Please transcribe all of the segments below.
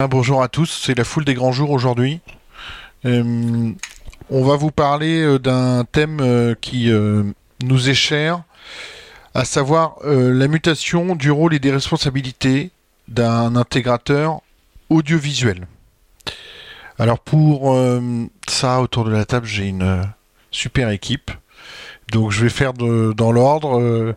Ah, bonjour à tous, c'est la foule des grands jours aujourd'hui. Euh, on va vous parler euh, d'un thème euh, qui nous est cher, à savoir la mutation du rôle et des responsabilités d'un intégrateur audiovisuel. Alors pour ça, autour de la table, j'ai une super équipe. Donc je vais faire dans l'ordre.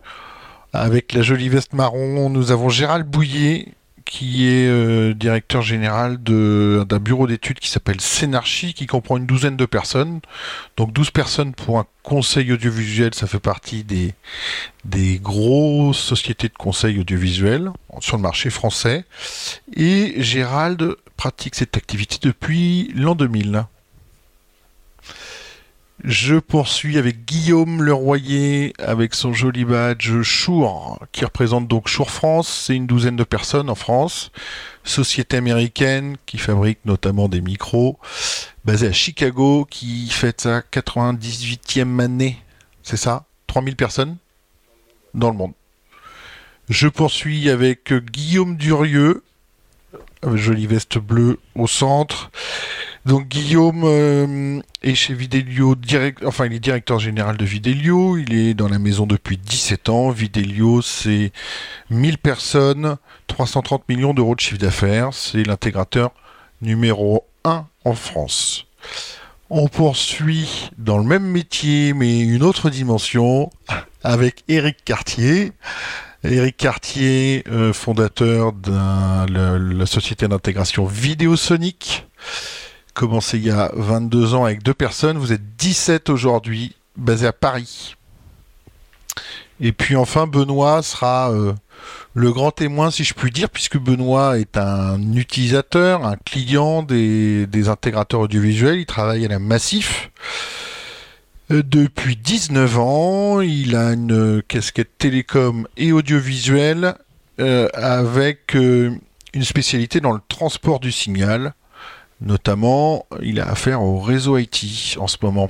avec la jolie veste marron, nous avons Gérald Bouillet, qui est euh, directeur général d'un bureau d'études qui s'appelle Scénarchie, qui comprend une douzaine de personnes. Donc 12 personnes pour un conseil audiovisuel, ça fait partie des, des grosses sociétés de conseil audiovisuel sur le marché français. Et Gérald pratique cette activité depuis l'an 2000. Je poursuis avec Guillaume Leroyer avec son joli badge Chour qui représente donc Chour France. C'est une douzaine de personnes en France. Société américaine qui fabrique notamment des micros, basée à Chicago, qui fête sa 98e année. C'est ça? 3000 personnes dans le monde. Je poursuis avec Guillaume Durieux, jolie veste bleue au centre, donc Guillaume euh, est chez Videlio, direct, enfin il est directeur général de Videlio, il est dans la maison depuis 17 ans. Videlio c'est 1000 personnes, 330 millions d'euros de chiffre d'affaires, c'est l'intégrateur numéro 1 en France. On poursuit dans le même métier mais une autre dimension avec Eric Cartier. Eric Cartier, euh, fondateur de la, société d'intégration Vidéosonic commencé il y a 22 ans avec deux personnes. Vous êtes 17 aujourd'hui, basé à Paris. Et puis enfin, Benoît sera euh, le grand témoin, si je puis dire, puisque Benoît est un utilisateur, un client des, intégrateurs audiovisuels. Il travaille à la Massif. Euh, depuis 19 ans, il a une casquette télécom et audiovisuel euh, avec une spécialité dans le transport du signal. Notamment, il a affaire au réseau IT en ce moment.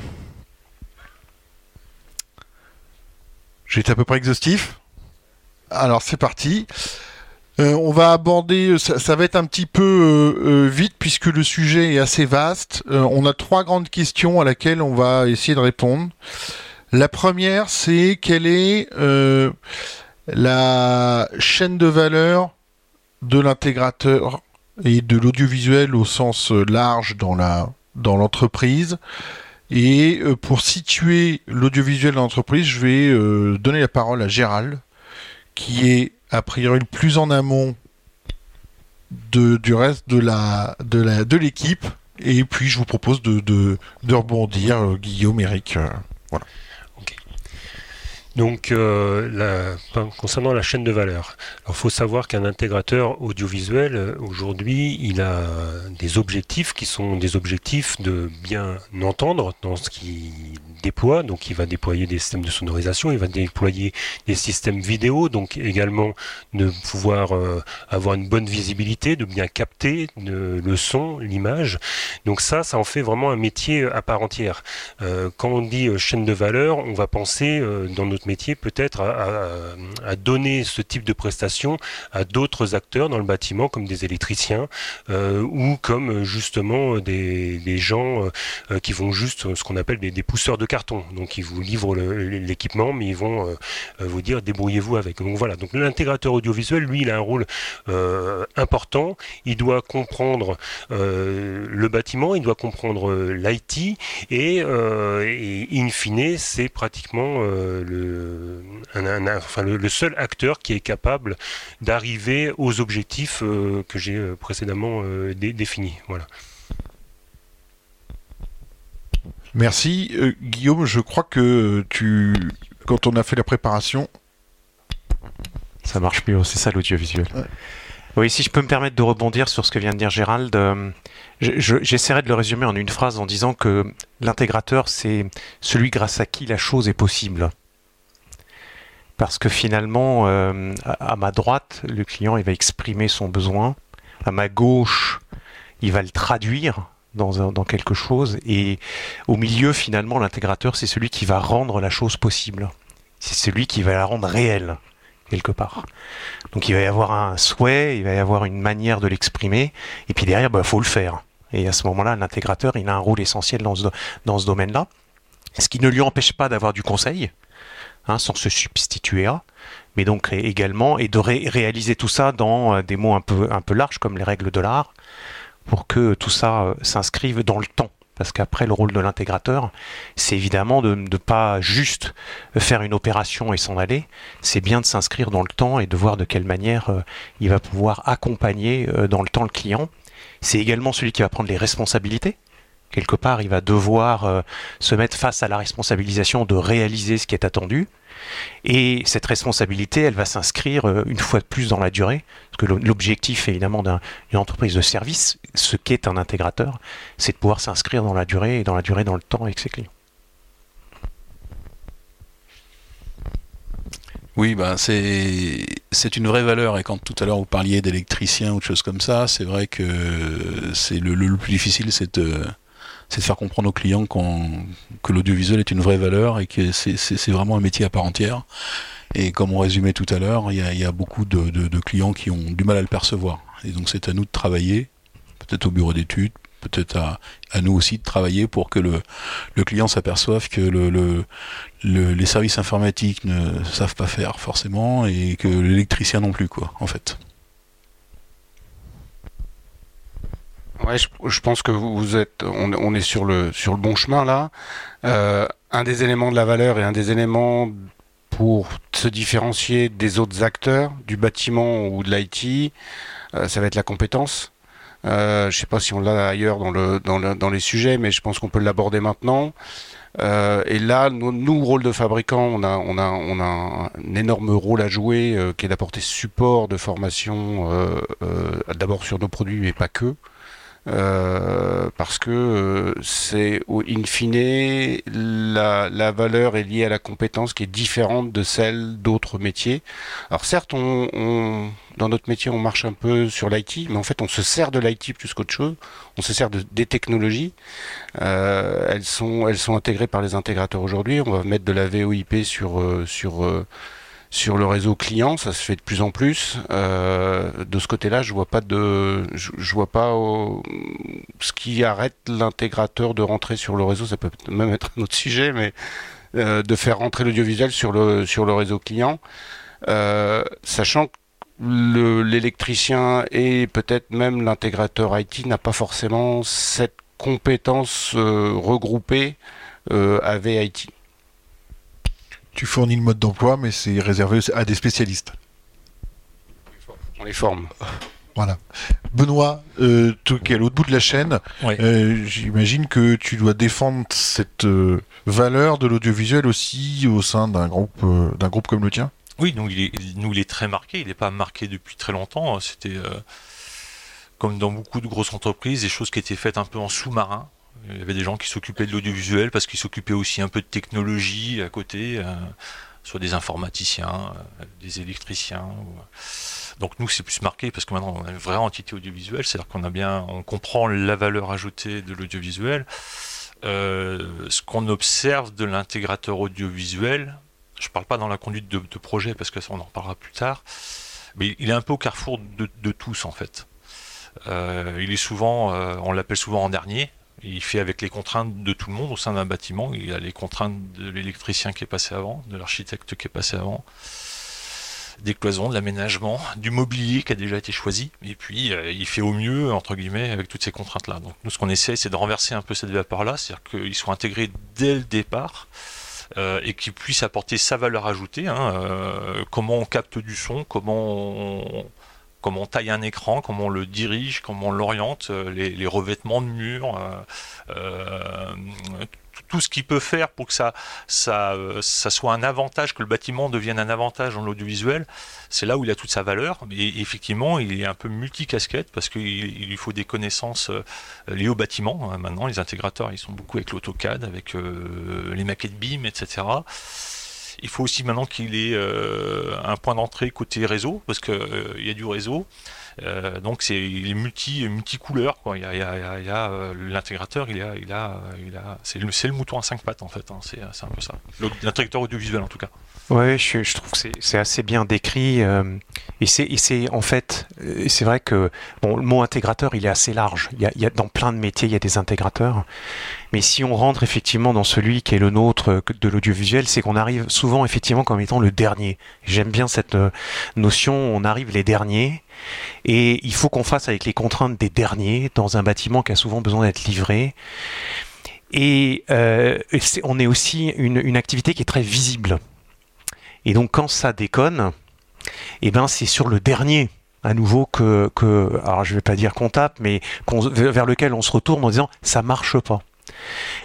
J'ai été à peu près exhaustif. Alors c'est parti. Euh, on va aborder, ça, va être un petit peu euh, euh, vite puisque le sujet est assez vaste. on a trois grandes questions à laquelle on va essayer de répondre. La première, c'est quelle est la chaîne de valeur de l'intégrateur et de l'audiovisuel au sens euh, large dans la dans l'entreprise. Et euh, pour situer l'audiovisuel dans l'entreprise, je vais euh, donner la parole à Gérald, qui est a priori le plus en amont de, du reste de la de la de l'équipe. Et puis je vous propose de, de, de rebondir, Guillaume, Eric. voilà. Donc, euh, concernant la chaîne de valeur, il faut savoir qu'un intégrateur audiovisuel, euh, aujourd'hui, il a des objectifs qui sont des objectifs de bien entendre dans ce qu'il déploie. Donc, il va déployer des systèmes de sonorisation, il va déployer des systèmes vidéo, donc également de pouvoir euh, avoir une bonne visibilité, de bien capter le son, l'image. Donc ça, ça en fait vraiment un métier à part entière. quand on dit chaîne de valeur, on va penser dans notre métier peut-être à, donner ce type de prestation à d'autres acteurs dans le bâtiment, comme des électriciens euh, ou comme justement des, gens euh, qui vont juste ce qu'on appelle des, pousseurs de carton. Donc ils vous livrent l'équipement, mais ils vont euh, vous dire débrouillez-vous avec. Donc voilà. Donc l'intégrateur audiovisuel, lui, il a un rôle important. Il doit comprendre le bâtiment, il doit comprendre l'IT et in fine, c'est pratiquement le enfin, le, seul acteur qui est capable d'arriver aux objectifs euh, que j'ai euh, précédemment euh, définis. Voilà. Merci. Guillaume, je crois que tu, quand on a fait la préparation... Ça marche mieux, c'est ça l'audiovisuel. Oui, si je peux me permettre de rebondir sur ce que vient de dire Gérald, j'essaierai de le résumer en une phrase en disant que l'intégrateur, c'est celui grâce à qui la chose est possible parce que finalement, euh, à, ma droite, le client il va exprimer son besoin, à ma gauche, il va le traduire dans, quelque chose, et au milieu, finalement, l'intégrateur, c'est celui qui va rendre la chose possible. C'est celui qui va la rendre réelle, quelque part. Donc il va y avoir un souhait, il va y avoir une manière de l'exprimer, et puis derrière, il bah, faut le faire. Et à ce moment-là, l'intégrateur, il a un rôle essentiel dans ce domaine-là, ce qui ne lui empêche pas d'avoir du conseil, hein, sans se substituer à, mais donc également, et de réaliser tout ça dans euh, des mots un peu, larges, comme les règles de l'art, pour que tout ça euh, s'inscrive dans le temps. Parce qu'après, le rôle de l'intégrateur, c'est évidemment de ne pas juste faire une opération et s'en aller, c'est bien de s'inscrire dans le temps et de voir de quelle manière euh, il va pouvoir accompagner dans le temps le client. C'est également celui qui va prendre les responsabilités. Quelque part, il va devoir se mettre face à la responsabilisation de réaliser ce qui est attendu. Et cette responsabilité, elle va s'inscrire euh, une fois de plus dans la durée, parce que l'objectif évidemment d'une entreprise de service, ce qu'est un intégrateur, c'est de pouvoir s'inscrire dans la durée et dans la durée dans le temps avec ses clients. Oui, bah c'est une vraie valeur et quand tout à l'heure vous parliez d'électricien ou de choses comme ça, c'est vrai que c'est le, le, plus difficile, c'est de c'est de faire comprendre aux clients que l'audiovisuel est une vraie valeur et que c'est vraiment un métier à part entière. Et comme on résumait tout à l'heure, il y, a, beaucoup de, clients qui ont du mal à le percevoir. Et donc c'est à nous de travailler, peut-être au bureau d'études, peut-être à, nous aussi de travailler pour que le, client s'aperçoive que le, les services informatiques ne savent pas faire forcément et que l'électricien non plus, quoi, en fait. Ouais, je, pense que vous êtes, on, est sur le sur le bon chemin là. Euh, un des éléments de la valeur et un des éléments pour se différencier des autres acteurs du bâtiment ou de l'IT, euh, ça va être la compétence. Euh, je ne sais pas si on l'a ailleurs dans, le, dans, le, dans les sujets, mais je pense qu'on peut l'aborder maintenant. et là, nous, nous, rôle de fabricant, on a, on a, on a un énorme rôle à jouer qui est d'apporter support de formation d'abord sur nos produits, mais pas que. Euh, parce que euh, c'est in fine la, valeur est liée à la compétence qui est différente de celle d'autres métiers. Alors certes, dans notre métier, on marche un peu sur l'IT, mais en fait, on se sert de l'IT plus qu'autre chose. On se sert de, des technologies. Euh, elles sont elles sont intégrées par les intégrateurs aujourd'hui. On va mettre de la VoIP sur sur sur le réseau client, ça se fait de plus en plus. Euh, de ce côté-là, je vois pas de, je, vois pas ce qui arrête l'intégrateur de rentrer sur le réseau. Ça peut même être un autre sujet, mais euh, de faire rentrer l'audiovisuel sur le sur le réseau client, euh, sachant que l'électricien et peut-être même l'intégrateur IT n'a pas forcément cette compétence regroupée avec IT tu fournis le mode d'emploi, mais c'est réservé à des spécialistes. On les forme. Voilà. Benoît, euh, qui est à l'autre bout de la chaîne, euh, j'imagine que tu dois défendre cette euh, valeur de l'audiovisuel aussi au sein d'un groupe, euh, d'un groupe comme le tien? Oui, donc il est, nous il est très marqué. Il n'est pas marqué depuis très longtemps. C'était comme dans beaucoup de grosses entreprises, des choses qui étaient faites un peu en sous-marin. Il y avait des gens qui s'occupaient de l'audiovisuel parce qu'ils s'occupaient aussi un peu de technologie à côté, euh, soit des informaticiens, euh, des électriciens. Donc nous c'est plus marqué parce que maintenant on a une vraie entité audiovisuelle, c'est-à-dire qu'on a bien, on comprend la valeur ajoutée de l'audiovisuel. Euh, ce qu'on observe de l'intégrateur audiovisuel, je ne parle pas dans la conduite de, projet parce que ça on en parlera plus tard, mais il est un peu au carrefour de, tous en fait. il est souvent, on l'appelle souvent en dernier, il fait avec les contraintes de tout le monde au sein d'un bâtiment. Il a les contraintes de l'électricien qui est passé avant, de l'architecte qui est passé avant, des cloisons, de l'aménagement, du mobilier qui a déjà été choisi. Et puis, euh, il fait au mieux, entre guillemets, avec toutes ces contraintes-là. Donc, nous, ce qu'on essaie, c'est de renverser un peu cette vapeur-là, c'est-à-dire qu'ils soient intégrés dès le départ. Euh, et qu'ils puissent apporter sa valeur ajoutée, hein, euh, comment on capte du son, comment on, comment on taille un écran, comment on le dirige, comment on l'oriente, euh, les, revêtements de murs, euh, euh, tout ce qui peut faire pour que ça, ça, soit un avantage, que le bâtiment devienne un avantage dans l'audiovisuel, c'est là où il a toute sa valeur. Et effectivement, il est un peu multicasquette parce qu'il lui faut des connaissances liées au bâtiment. Maintenant, les intégrateurs, ils sont beaucoup avec l'AutoCAD, avec les maquettes BIM, etc. Il faut aussi maintenant qu'il ait euh, un point d'entrée côté réseau, parce qu'il euh, y a du réseau. Euh, donc c'est il est multi multicouleur quoi. Il y a, il y l'intégrateur, il a il a il a c'est le, mouton à cinq pattes en fait. hein. C'est un peu ça. L'intégrateur audiovisuel en tout cas. Ouais, je, trouve que c'est- assez bien décrit. euh, et c'est en fait, euh, c'est vrai que bon, le mot intégrateur, il est assez large. Il y a, dans plein de métiers, il y a des intégrateurs. Mais si on rentre effectivement dans celui qui est le nôtre euh, de l'audiovisuel, c'est qu'on arrive souvent effectivement comme étant le dernier. J'aime bien cette notion. On arrive les derniers. Et il faut qu'on fasse avec les contraintes des derniers dans un bâtiment qui a souvent besoin d'être livré. Et on est aussi une activité qui est très visible. Et donc quand ça déconne, eh ben c'est sur le dernier à nouveau que, que alors je vais pas dire qu'on tape, mais vers lequel on se retourne en disant ça marche pas.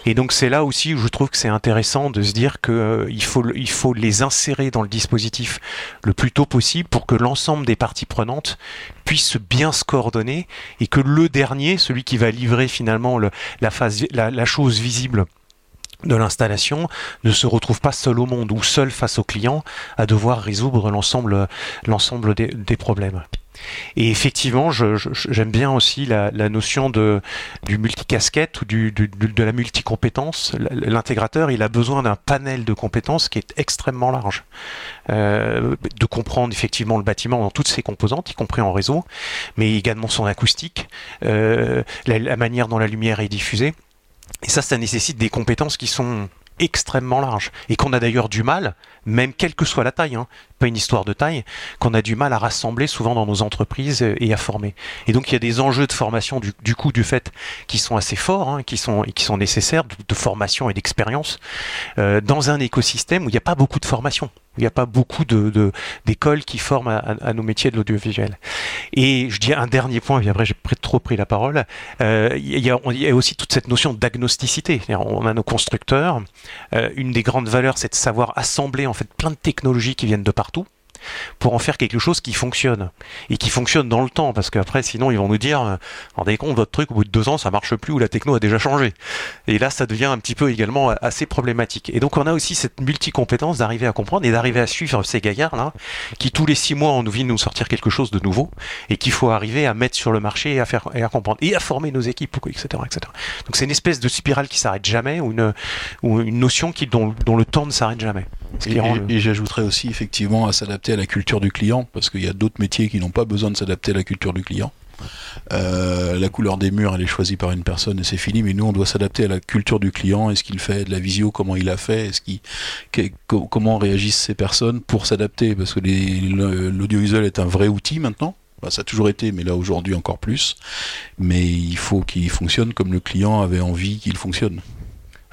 Et donc c'est là aussi où je trouve que c'est intéressant de se dire que euh, faut les insérer dans le dispositif le plus tôt possible pour que l'ensemble des parties prenantes puissent bien se coordonner et que le dernier, celui qui va livrer finalement la chose visible de l'installation ne se retrouve pas seul au monde ou seul face au client à devoir résoudre l'ensemble des, problèmes. Et effectivement, j'aime bien aussi la, notion de, du multicasquette ou de la multicompétence. L'intégrateur, il a besoin d'un panel de compétences qui est extrêmement large. Euh, de comprendre effectivement le bâtiment dans toutes ses composantes, y compris en réseau, mais également son acoustique, euh, la manière dont la lumière est diffusée. Et ça, ça nécessite des compétences qui sont extrêmement larges et qu'on a d'ailleurs du mal, même quelle que soit la taille, hein, pas une histoire de taille, qu'on a du mal à rassembler souvent dans nos entreprises euh, et à former. Et donc il y a des enjeux de formation du, coup du fait qui sont assez forts, hein, qui sont qui sont nécessaires de, formation et d'expérience euh, dans un écosystème où il n'y a pas beaucoup de formation, où il n'y a pas beaucoup d'écoles qui forment à, nos métiers de l'audiovisuel. Et je dis un dernier point, et après j'ai trop pris la parole. Euh, Il y, a, aussi toute cette notion d'agnosticité. On a nos constructeurs. Euh, une des grandes valeurs, c'est de savoir assembler en fait plein de technologies qui viennent de partout pour en faire quelque chose qui fonctionne et qui fonctionne dans le temps parce qu'après sinon ils vont nous dire euh, rendez compte votre truc au bout de deux ans ça marche plus ou la techno a déjà changé. Et là ça devient un petit peu également assez problématique. Et donc on a aussi cette multi-compétence d'arriver à comprendre et d'arriver à suivre ces gaillards là qui tous les six mois ont envie de nous sortir quelque chose de nouveau et qu'il faut arriver à mettre sur le marché et à faire et à comprendre et à former nos équipes etc etc donc c'est une espèce de spirale qui s'arrête jamais ou une notion dont le temps ne s'arrête jamais Ce qui Et, rend le- et j'ajouterais aussi effectivement à s'adapter à la culture du client, parce qu'il y a d'autres métiers qui n'ont pas besoin de s'adapter à la culture du client. Euh, la couleur des murs, elle est choisie par une personne et c'est fini, mais nous, on doit s'adapter à la culture du client. Est-ce qu'il fait de la visio? Comment il a fait? Est-ce comment réagissent ces personnes pour s'adapter? Parce que l'audiovisuel est un vrai outil maintenant. Enfin, ça a toujours été, mais là aujourd'hui encore plus. Mais il faut qu'il fonctionne comme le client avait envie qu'il fonctionne.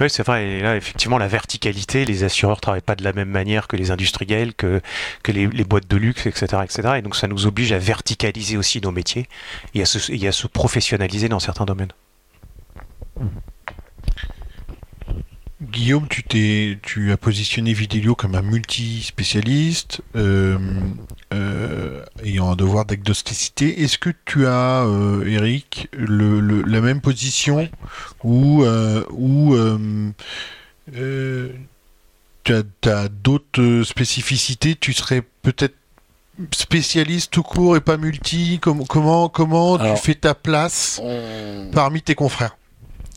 Oui, c'est vrai. Et là, effectivement, la verticalité, les assureurs travaillent pas de la même manière que les industriels, que, que les, boîtes de luxe, etc., etc. Et donc, ça nous oblige à verticaliser aussi nos métiers et à se professionnaliser dans certains domaines. Guillaume, tu t'es, tu as positionné Vidélio comme un multi-spécialiste, euh, euh, ayant un devoir d'agnosticité. Est-ce que tu as, euh, Eric, le, le- la même position ou ou tu as, d'autres spécificités? Tu serais peut-être spécialiste tout court et pas multi? Comment comment comment Alors- tu fais ta place parmi tes confrères?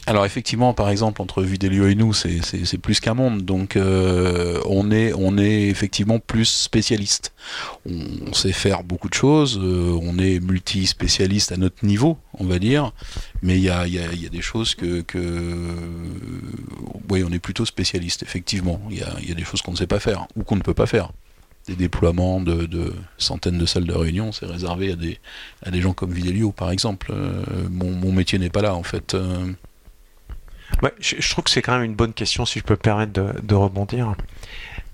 Alors effectivement, par exemple, entre Vidélio et nous, c'est- plus qu'un monde. Donc euh, on, est, on est effectivement plus spécialiste. On, sait faire beaucoup de choses, euh, on est multi-spécialiste à notre niveau, on va dire. Mais il y a, y y a des choses que... que oui, on est plutôt spécialiste, effectivement. Il y a, y a des choses qu'on ne sait pas faire ou qu'on ne peut pas faire. Des déploiements de, de centaines de salles de réunion, c'est réservé à des, à des gens comme Vidélio, par exemple. Euh, mon, mon métier n'est pas là, en fait. Je, trouve que c'est quand même une bonne question, si je peux me permettre de, rebondir.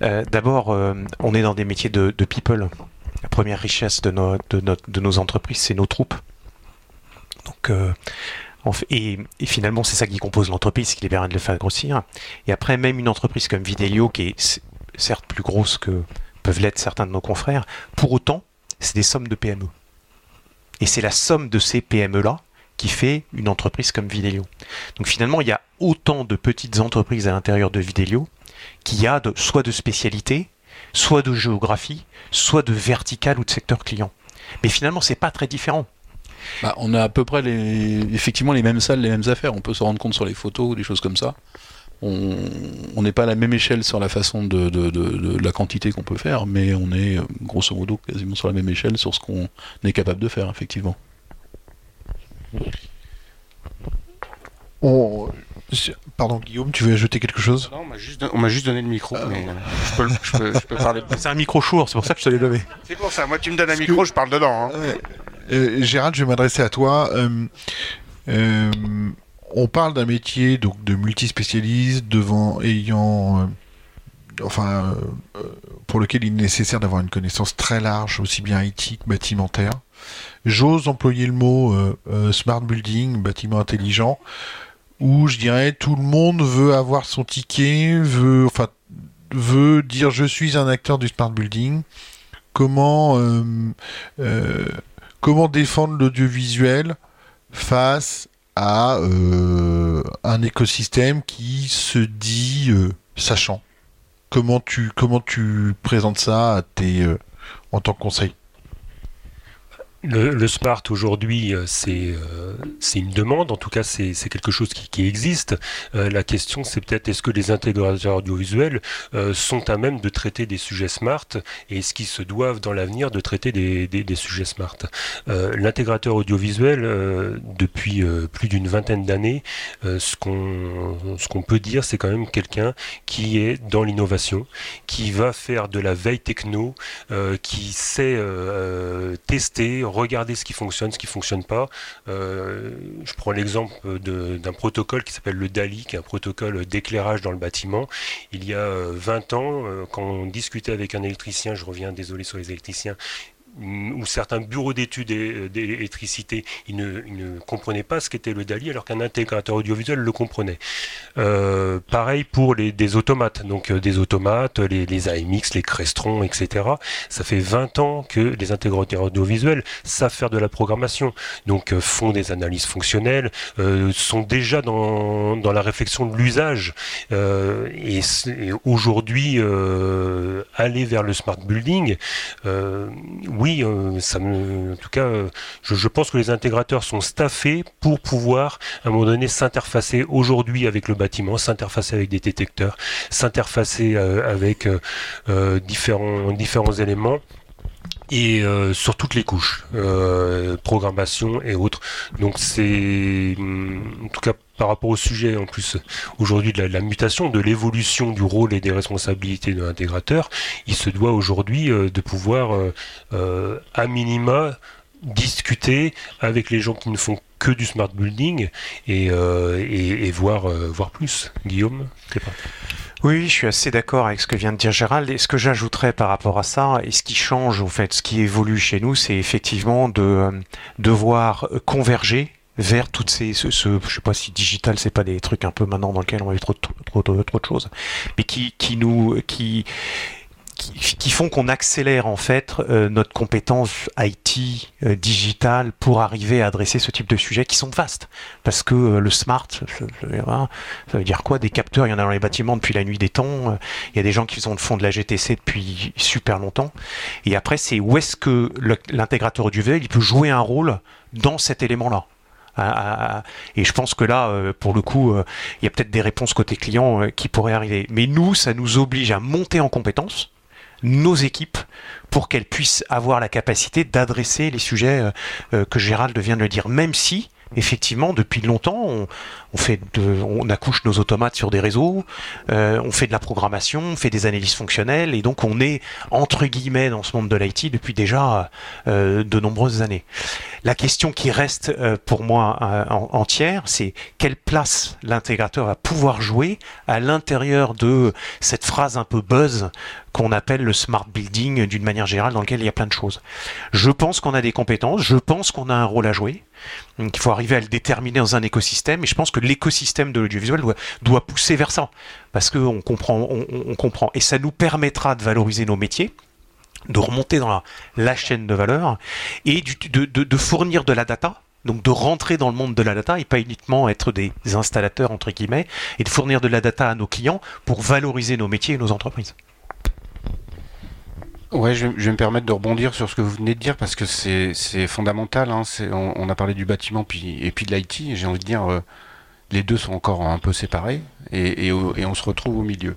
Euh, D'abord, euh, on est dans des métiers de, people. La première richesse de nos, entreprises, c'est nos troupes. Donc, euh, et, finalement, c'est ça qui compose l'entreprise, qui les permet de le faire grossir. Et après, même une entreprise comme Vidélio, qui est certes plus grosse que peuvent l'être certains de nos confrères, pour autant, c'est des sommes de PME. Et c'est la somme de ces PME-là qui fait une entreprise comme Vidélio. Donc finalement, il y a autant de petites entreprises à l'intérieur de Vidélio qu'il y a soit de spécialité, soit de géographie, soit de vertical ou de secteur client. Mais finalement, c'est pas très différent. Bah, on a à peu près les, effectivement les mêmes salles, les mêmes affaires. On peut se rendre compte sur les photos des choses comme ça. On n'est pas à la même échelle sur la façon de, de la quantité qu'on peut faire, mais on est grosso modo quasiment sur la même échelle sur ce qu'on est capable de faire, effectivement. Pardon, Guillaume, tu veux ajouter quelque chose? Non, on m'a juste, donné le micro, euh, mais je, peux, parler. C'est un micro chour, c'est pour ça que je te l'ai levé. C'est pour ça, moi tu me donnes un micro, je parle dedans. Hein. Euh, Gérald, je vais m'adresser à toi. Euh, on parle d'un métier donc de multispécialiste devant ayant enfin pour lequel il est nécessaire d'avoir une connaissance très large aussi bien IT que bâtimentaire. J'ose employer le mot smart building, bâtiment intelligent où je dirais tout le monde veut avoir son ticket, veut, enfin, veut dire je suis un acteur du smart building. Comment, euh, euh, comment défendre l'audiovisuel face à euh, un écosystème qui se dit sachant? Comment tu, comment tu présentes ça à tes, en tant que conseil? Le, smart aujourd'hui, euh, euh, c'est une demande, en tout cas c'est quelque chose qui, existe. Euh, la question c'est peut-être est-ce que les intégrateurs audiovisuels sont à même de traiter des sujets smart et est-ce qu'ils se doivent dans l'avenir de traiter des, des, sujets smart? L'intégrateur audiovisuel, depuis plus d'une vingtaine d'années, ce qu'on peut dire c'est quand même quelqu'un qui est dans l'innovation, qui va faire de la veille techno, qui sait tester, regarder ce qui fonctionne, ce qui ne fonctionne pas. Euh, je prends l'exemple d'un protocole qui s'appelle le DALI, qui est un protocole d'éclairage dans le bâtiment. Il y a 20 euh, ans, euh, quand on discutait avec un électricien, je reviens désolé sur les électriciens, ou certains bureaux d'études euh, d'électricité, ils ne, comprenaient pas ce qu'était le DALI alors qu'un intégrateur audiovisuel le comprenait. Euh, pareil pour les, des automates, donc euh, des automates, les, les, AMX, les Crestron, etc. Ça fait 20 ans que les intégrateurs audiovisuels savent faire de la programmation, donc font des analyses fonctionnelles, sont déjà dans, dans, la réflexion de l'usage. et, et aujourd'hui, aller vers le smart building, oui, euh, en tout cas, euh, je, pense que les intégrateurs sont staffés pour pouvoir, à un moment donné, s'interfacer aujourd'hui avec le bâtiment, s'interfacer avec des détecteurs, s'interfacer euh, avec différents éléments et sur toutes les couches, programmation et autres. Donc c'est, en tout cas par rapport au sujet en plus aujourd'hui de la, mutation, de l'évolution du rôle et des responsabilités de l'intégrateur, il se doit aujourd'hui euh, de pouvoir euh, euh, à minima discuter avec les gens qui ne font que du smart building et, voir, voir plus. Guillaume, oui, je suis assez d'accord avec ce que vient de dire Gérald. Et ce que j'ajouterais par rapport à ça, et ce qui change, en fait, ce qui évolue chez nous, c'est effectivement de devoir converger vers toutes ces, ce, ce, je sais pas si digital, c'est pas des trucs un peu maintenant dans lesquels on a vu trop, trop, trop, trop de choses, mais qui, qui nous, qui, qui, font qu'on accélère en fait euh, notre compétence IT euh, digital pour arriver à adresser ce type de sujets qui sont vastes. Parce que euh, le smart, ça veut dire quoi? Des capteurs, il y en a dans les bâtiments depuis la nuit des temps. Il y a des gens qui font, de la GTC depuis super longtemps. Et après, c'est où est-ce que l'intégrateur audiovisuel il peut jouer un rôle dans cet élément-là? Et je pense que là, pour le coup, il y a peut-être des réponses côté client qui pourraient arriver. Mais nous, ça nous oblige à monter en compétence nos équipes pour qu'elles puissent avoir la capacité d'adresser les sujets que Gérald vient de le dire, même si effectivement, depuis longtemps, on, accouche nos automates sur des réseaux, euh, on fait de la programmation, on fait des analyses fonctionnelles, et donc on est entre guillemets dans ce monde de l'IT depuis déjà euh, de nombreuses années. La question qui reste euh, pour moi entière, c'est quelle place l'intégrateur va pouvoir jouer à l'intérieur de cette phrase un peu buzz qu'on appelle le smart building d'une manière générale dans lequel il y a plein de choses. Je pense qu'on a des compétences, je pense qu'on a un rôle à jouer. Il faut arriver à le déterminer dans un écosystème et je pense que l'écosystème de l'audiovisuel doit, doit, pousser vers ça parce qu'on comprend, on, comprend et ça nous permettra de valoriser nos métiers de remonter dans la, chaîne de valeur et de, de, fournir de la data donc de rentrer dans le monde de la data et pas uniquement être des installateurs entre guillemets et de fournir de la data à nos clients pour valoriser nos métiers et nos entreprises. Ouais, je vais, me permettre de rebondir sur ce que vous venez de dire parce que c'est fondamental. Hein, on, on, a parlé du bâtiment puis, et puis de l'IT. J'ai envie de dire, euh, les deux sont encore un peu séparés et, et, on se retrouve au milieu.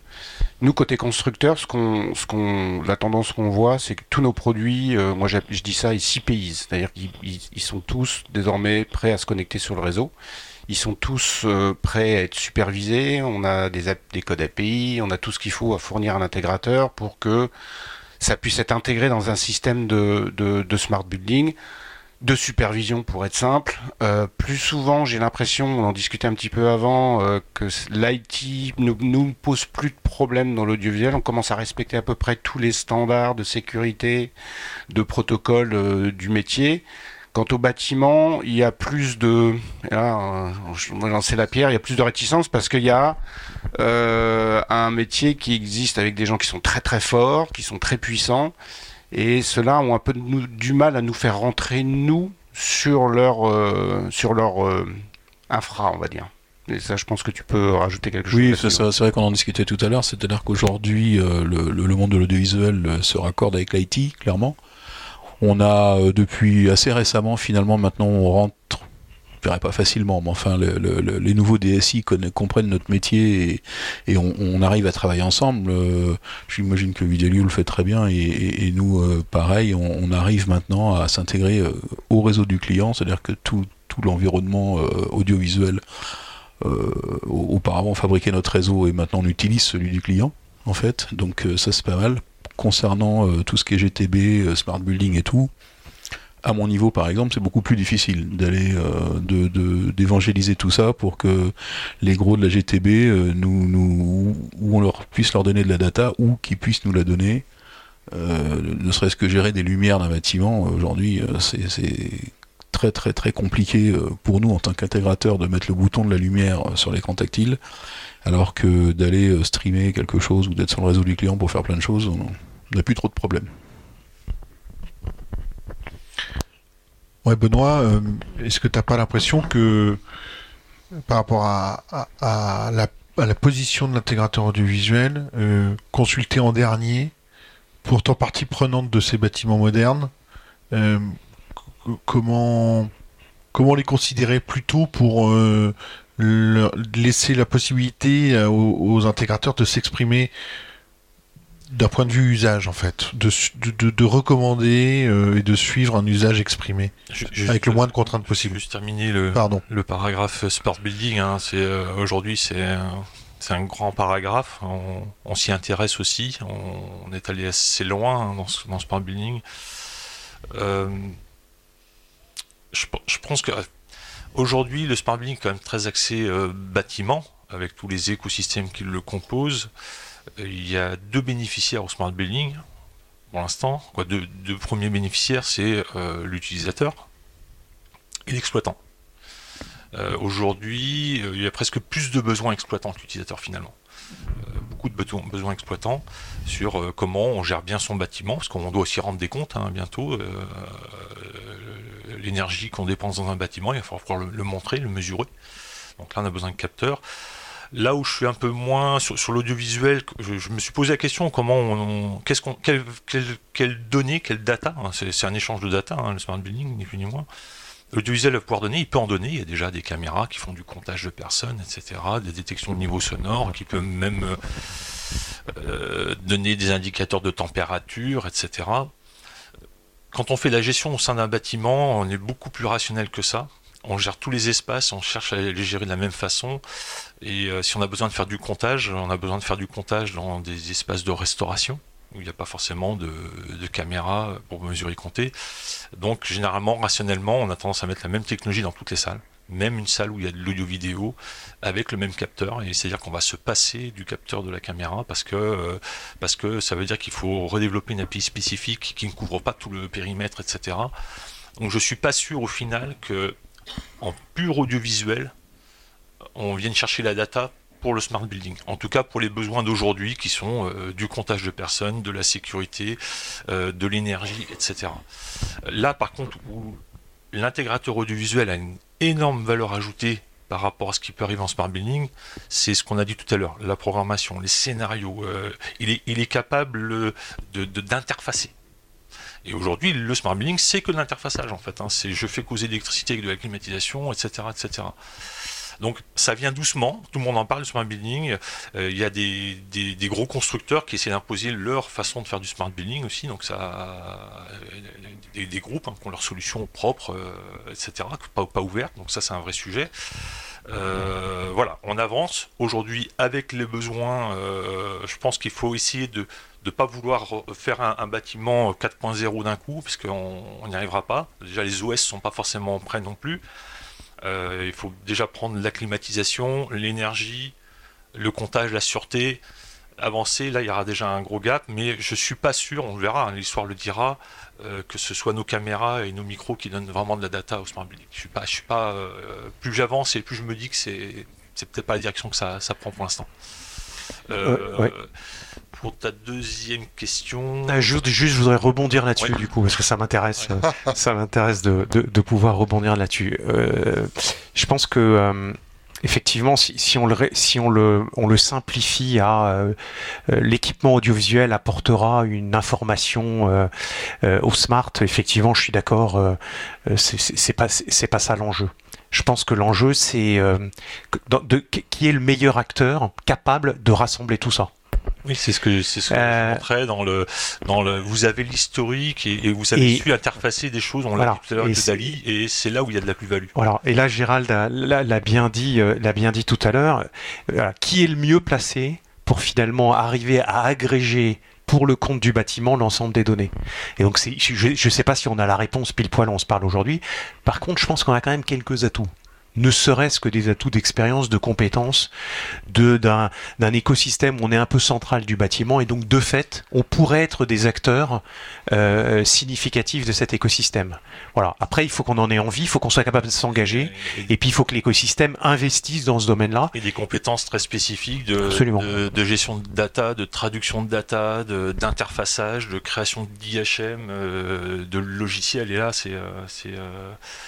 Nous, côté constructeur, ce qu'on, ce qu'on, la tendance qu'on voit, c'est que tous nos produits, euh, moi je dis ça, ils s'y C'est-à-dire qu'ils ils sont tous désormais prêts à se connecter sur le réseau. Ils sont tous euh, prêts à être supervisés. On a des, des codes API, on a tout ce qu'il faut à fournir à l'intégrateur pour que ça puisse être intégré dans un système de, de, smart building, de supervision pour être simple. Euh, plus souvent, j'ai l'impression, on en discutait un petit peu avant, euh, que l'IT ne nous pose plus de problèmes dans l'audiovisuel. On commence à respecter à peu près tous les standards de sécurité, de protocole du métier. Quant au bâtiment, il y a plus de, là, je vais lancer la pierre, il y a plus de réticence parce qu'il y a euh, un métier qui existe avec des gens qui sont très très forts, qui sont très puissants, et ceux-là ont un peu du mal à nous faire rentrer nous sur leur euh, sur leur euh, infra, on va dire. Et ça, je pense que tu peux rajouter quelque chose. Oui, c'est vrai qu'on en discutait tout à l'heure. C'est-à-dire qu'aujourd'hui, le, le, monde de l'audiovisuel se raccorde avec l'IT, clairement. On a euh, depuis assez récemment, finalement, maintenant on rentre pas facilement, mais enfin, les nouveaux DSI comprennent notre métier et, on, arrive à travailler ensemble. Euh, j'imagine que Vidalio le fait très bien et, nous, euh, pareil, on, arrive maintenant à s'intégrer au réseau du client, c'est-à-dire que tout, l'environnement audiovisuel, auparavant fabriquait notre réseau et maintenant on utilise celui du client, en fait. Donc ça c'est pas mal concernant euh, tout ce qui est GTB, euh, Smart Building et tout, à mon niveau par exemple, c'est beaucoup plus difficile d'aller euh, d'évangéliser tout ça pour que les gros de la GTB nous, ou on leur puisse leur donner de la data ou qu'ils puissent nous la donner. ne serait-ce que gérer des lumières d'un bâtiment aujourd'hui, c'est, c'est très très très compliqué pour nous en tant qu'intégrateur de mettre le bouton de la lumière sur l'écran tactile alors que d'aller euh, streamer quelque chose ou d'être sur le réseau du client pour faire plein de choses, on n'a plus trop de problèmes. Ouais, Benoît, euh, est-ce que tu n'as pas l'impression que par rapport à, la, position de l'intégrateur audiovisuel, euh, consulté en dernier, pourtant partie prenante de ces bâtiments modernes, comment, comment les considérer plutôt pour laisser la possibilité euh, aux, intégrateurs de s'exprimer d'un point de vue usage en fait, de, de, recommander euh, et de suivre un usage exprimé avec le moins de contraintes possible. Juste terminer le, Pardon. le paragraphe Sport Building. Hein, c'est euh, aujourd'hui c'est c'est un grand paragraphe. On, s'y intéresse aussi. On, est allé assez loin hein, dans, ce, dans Sport Building. je pense que Aujourd'hui, le smart building est quand même très axé euh, bâtiment, avec tous les écosystèmes qui le composent. Euh, il y a deux bénéficiaires au smart building, pour l'instant. Deux, premiers bénéficiaires, c'est euh, l'utilisateur et l'exploitant. Aujourd'hui, il y a presque plus de besoins exploitants que l'utilisateur finalement. beaucoup de besoins exploitants sur comment on gère bien son bâtiment, parce qu'on doit aussi rendre des comptes hein, bientôt l'énergie qu'on dépense dans un bâtiment, il va falloir le, montrer, le mesurer. Donc là, on a besoin de capteurs. Là où je suis un peu moins sur, l'audiovisuel, je, me suis posé la question comment on, qu'est-ce qu'on, quelles quelle, données, quelle data, hein, c'est, un échange de data, hein, le smart building, ni plus ni moins. L'audiovisuel va pouvoir donner, il peut en donner, il y a déjà des caméras qui font du comptage de personnes, etc., des détections de niveau sonore, qui peuvent même euh, euh, donner des indicateurs de température, etc quand on fait la gestion au sein d'un bâtiment, on est beaucoup plus rationnel que ça. On gère tous les espaces, on cherche à les gérer de la même façon. Et euh, si on a besoin de faire du comptage, on a besoin de faire du comptage dans des espaces de restauration où il n'y a pas forcément de, de caméras pour mesurer et compter. Donc généralement, rationnellement, on a tendance à mettre la même technologie dans toutes les salles même une salle où il y a de l'audio vidéo avec le même capteur et c'est à dire qu'on va se passer du capteur de la caméra parce que euh, ça veut dire qu'il faut redévelopper une API spécifique qui ne couvre pas tout le périmètre etc donc je suis pas sûr au final que en pur audiovisuel on vienne chercher la data pour le smart building. En tout cas pour les besoins d'aujourd'hui qui sont euh, du comptage de personnes, de la sécurité, euh, de l'énergie, etc. Là par contre l'intégrateur audiovisuel a une énorme valeur ajoutée par rapport à ce qui peut arriver en smart building, c'est ce qu'on a dit tout à l'heure, la programmation, les scénarios. il, est, il, est, capable d'interfacer. Et aujourd'hui, le smart building, c'est que de l'interfaçage en fait. Hein. C'est je fais causer l'électricité avec de la climatisation, etc., etc. Donc ça vient doucement, tout le monde en parle du smart building. Euh, il y a des, gros constructeurs qui essaient d'imposer leur façon de faire du smart building aussi. Donc ça, des, des groupes hein, qui ont leurs solutions propres, euh, etc., pas, ouvertes. Donc ça c'est un vrai sujet. Euh, voilà, on avance. Aujourd'hui, avec les besoins, je pense qu'il faut essayer de ne pas vouloir faire un, bâtiment 4.0 d'un coup, parce qu'on n'y arrivera pas. Déjà, les OS ne sont pas forcément prêts non plus. Euh, il faut déjà prendre la climatisation, l'énergie, le comptage, la sûreté. Avancer, là, il y aura déjà un gros gap, mais je suis pas sûr, on verra, hein, l'histoire le dira, euh, que ce soit nos caméras et nos micros qui donnent vraiment de la data au smart building. Je suis pas. Euh, plus j'avance et plus je me dis que c'est, c'est peut-être pas la direction que ça, prend pour l'instant. Pour ta deuxième question. Ah, juste, je voudrais rebondir là-dessus du coup parce que ça m'intéresse, euh, ça m'intéresse de, de, pouvoir rebondir là-dessus. Euh, je pense que euh, effectivement, si, si, on le, si on le, on le simplifie à l'équipement audiovisuel apportera une information au smart, effectivement, je suis d'accord, c'est pas, c'est pas ça l'enjeu. Je pense que l'enjeu, c'est qui est le meilleur acteur capable de rassembler tout ça. Oui, c'est ce que c'est ce que euh... je montrais dans le dans le. Vous avez l'historique et, vous avez su interfacer des choses. On l'a dit tout à l'heure avec Dali, et c'est là où il y a de la plus-value. Voilà. Et là, Gérald l'a bien dit, euh, l'a bien dit tout à l'heure. Qui est le mieux placé pour finalement arriver à agréger pour le compte du bâtiment l'ensemble des données? Et donc, je ne sais pas si on a la réponse pile poil, on se parle aujourd'hui. Par contre, je pense qu'on a quand même quelques atouts ne serait-ce que des atouts d'expérience, de compétences, de, d'un, écosystème où on est un peu central du bâtiment et donc de fait, on pourrait être des acteurs euh, significatifs de cet écosystème. Voilà. Après, il faut qu'on en ait envie, il faut qu'on soit capable de s'engager et, puis il faut que l'écosystème investisse dans ce domaine-là. Et des compétences très spécifiques de, de, gestion de data, de traduction de data, d'interfaçage, de, création d'IHM, euh, de logiciels. Et là, c'est, euh, c'est,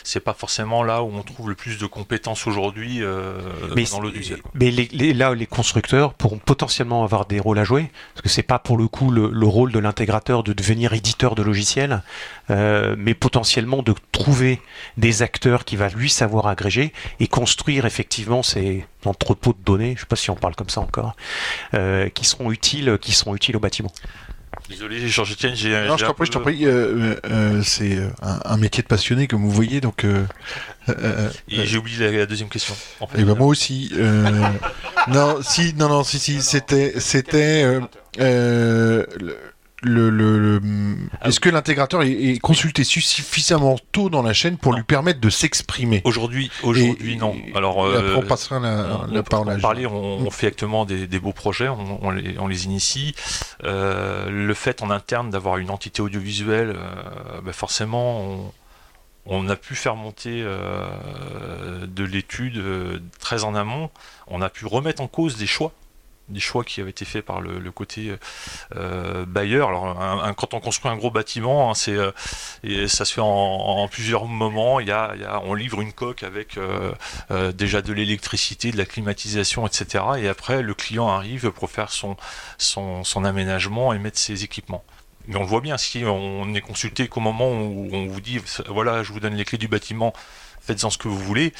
c'est pas forcément là où on trouve le plus de compétences aujourd'hui euh, dans l'audiovisuel. Mais les, là, les constructeurs pourront potentiellement avoir des rôles à jouer, parce que c'est pas pour le coup le, rôle de l'intégrateur de devenir éditeur de logiciels, euh, mais potentiellement de trouver des acteurs qui va lui savoir agréger et construire effectivement ces entrepôts de données, je sais pas si on parle comme ça encore, euh, qui seront utiles, qui seront utiles au bâtiment. Désolé, Georges Etienne, j'ai. Non, je t'en prie, je t'en prie. Euh, euh, c'est euh, un, métier de passionné, comme vous voyez, donc. Et j'ai oublié la, deuxième question. En fait, et ben moi aussi. non, si, non, non, si, si, c'était, c'était le, ah est-ce que l'intégrateur est, consulté suffisamment tôt dans la chaîne pour lui permettre de s'exprimer? Aujourd'hui, aujourd'hui non. Alors, on passera la, parole à parler. On, fait actuellement des, beaux projets, on, les, initie. Euh, le fait en interne d'avoir une entité audiovisuelle, euh, ben forcément, on, a pu faire monter euh, de l'étude très en amont. On a pu remettre en cause des choix des choix qui avaient été faits par le, côté euh, bailleur. Alors, quand on construit un gros bâtiment, hein, c'est euh, ça se fait en, plusieurs moments. Il y, a, on livre une coque avec euh, déjà de l'électricité, de la climatisation, etc. Et après, le client arrive pour faire son, son, son aménagement et mettre ses équipements. Mais on le voit bien, si on est consulté qu'au moment où on vous dit, voilà, je vous donne les clés du bâtiment, faites-en ce que vous voulez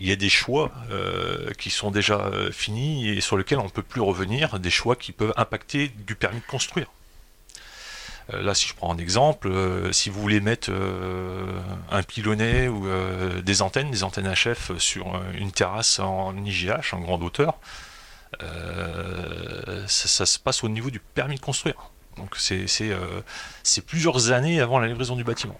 il y a des choix euh, qui sont déjà euh, finis et sur lesquels on ne peut plus revenir, des choix qui peuvent impacter du permis de construire. Euh, là, si je prends un exemple, si vous voulez mettre un pilonnet ou des antennes, des antennes HF sur une terrasse en IGH, en grande hauteur, ça, se passe au niveau du permis de construire. Donc c'est plusieurs années avant la livraison du bâtiment.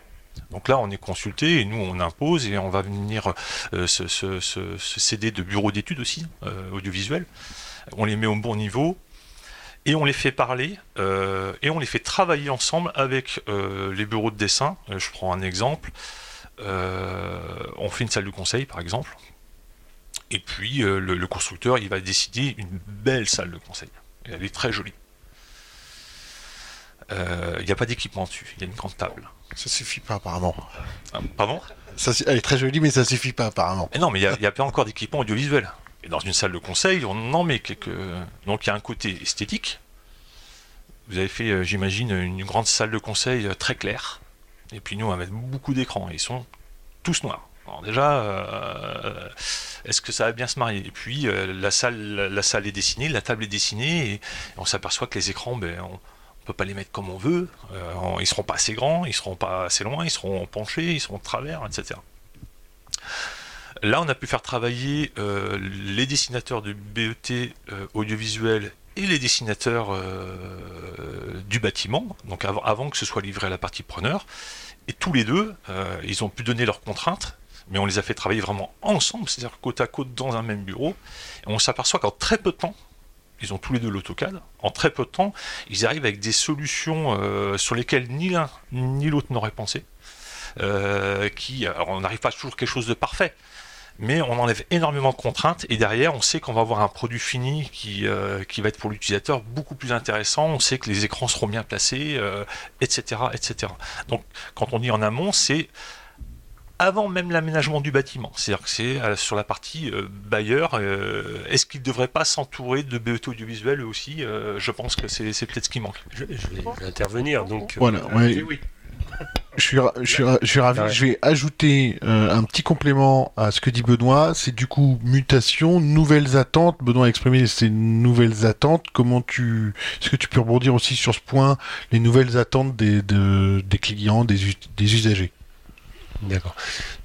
Donc là, on est consulté et nous, on impose et on va venir euh, se, céder de bureaux d'études aussi, euh, audiovisuels. On les met au bon niveau et on les fait parler euh, et on les fait travailler ensemble avec les bureaux de dessin. je prends un exemple. on fait une salle de conseil, par exemple. Et puis, le, le, constructeur, il va décider une belle salle de conseil. Elle est très jolie. Il n'y a pas d'équipement dessus, il y a une grande table Ça suffit pas apparemment. Ah, pardon? Ça, Elle est très jolie, mais ça suffit pas apparemment. non, mais il n'y a, pas encore d'équipement audiovisuel. Et dans une salle de conseil, on en met quelques. Donc il y a un côté esthétique. Vous avez fait, euh, j'imagine, une grande salle de conseil euh, très claire. Et puis nous, on va mettre beaucoup d'écrans. Ils sont tous noirs. Alors déjà, euh, est-ce que ça va bien se marier? Et puis la salle, la salle est dessinée, la table est dessinée, et on s'aperçoit que les écrans, ben, on, peut pas les mettre comme on veut. ils seront pas assez grands, ils seront pas assez loin, ils seront penchés, ils seront de travers, etc. Là, on a pu faire travailler les dessinateurs du BET audiovisuel et les dessinateurs du bâtiment, donc avant, que ce soit livré à la partie preneur. Et tous les deux, ils ont pu donner leurs contraintes mais on les a fait travailler vraiment ensemble, c'est-à-dire côte à côte dans un même bureau. Et on s'aperçoit qu'en très peu de temps, ils ont tous les deux l'AutoCAD, en très peu de temps, ils arrivent avec des solutions euh, sur lesquelles ni l'un ni l'autre n'aurait pensé. Euh, on n'arrive pas toujours quelque chose de parfait, mais on enlève énormément de contraintes et derrière on sait qu'on va avoir un produit fini qui, euh, qui va être pour l'utilisateur beaucoup plus intéressant, on sait que les écrans seront bien placés, etc., etc. Donc quand on dit en amont, c'est avant même l'aménagement du bâtiment. C'est-à-dire que c'est euh, sur la partie euh, bailleur. Euh, est-ce qu'il ne devrait pas s'entourer de BET audiovisuel aussi Je pense que c'est peut-être ce qui manque. Je, vais intervenir. Donc, voilà, oui. Je suis, je, suis, ravi. Je vais ajouter un petit complément à ce que dit Benoît. C'est du coup mutation, nouvelles attentes. Benoît a exprimé ces nouvelles attentes. Comment tu, est-ce que tu peux rebondir aussi sur ce point, les nouvelles attentes des, des clients, des, des usagers? D'accord.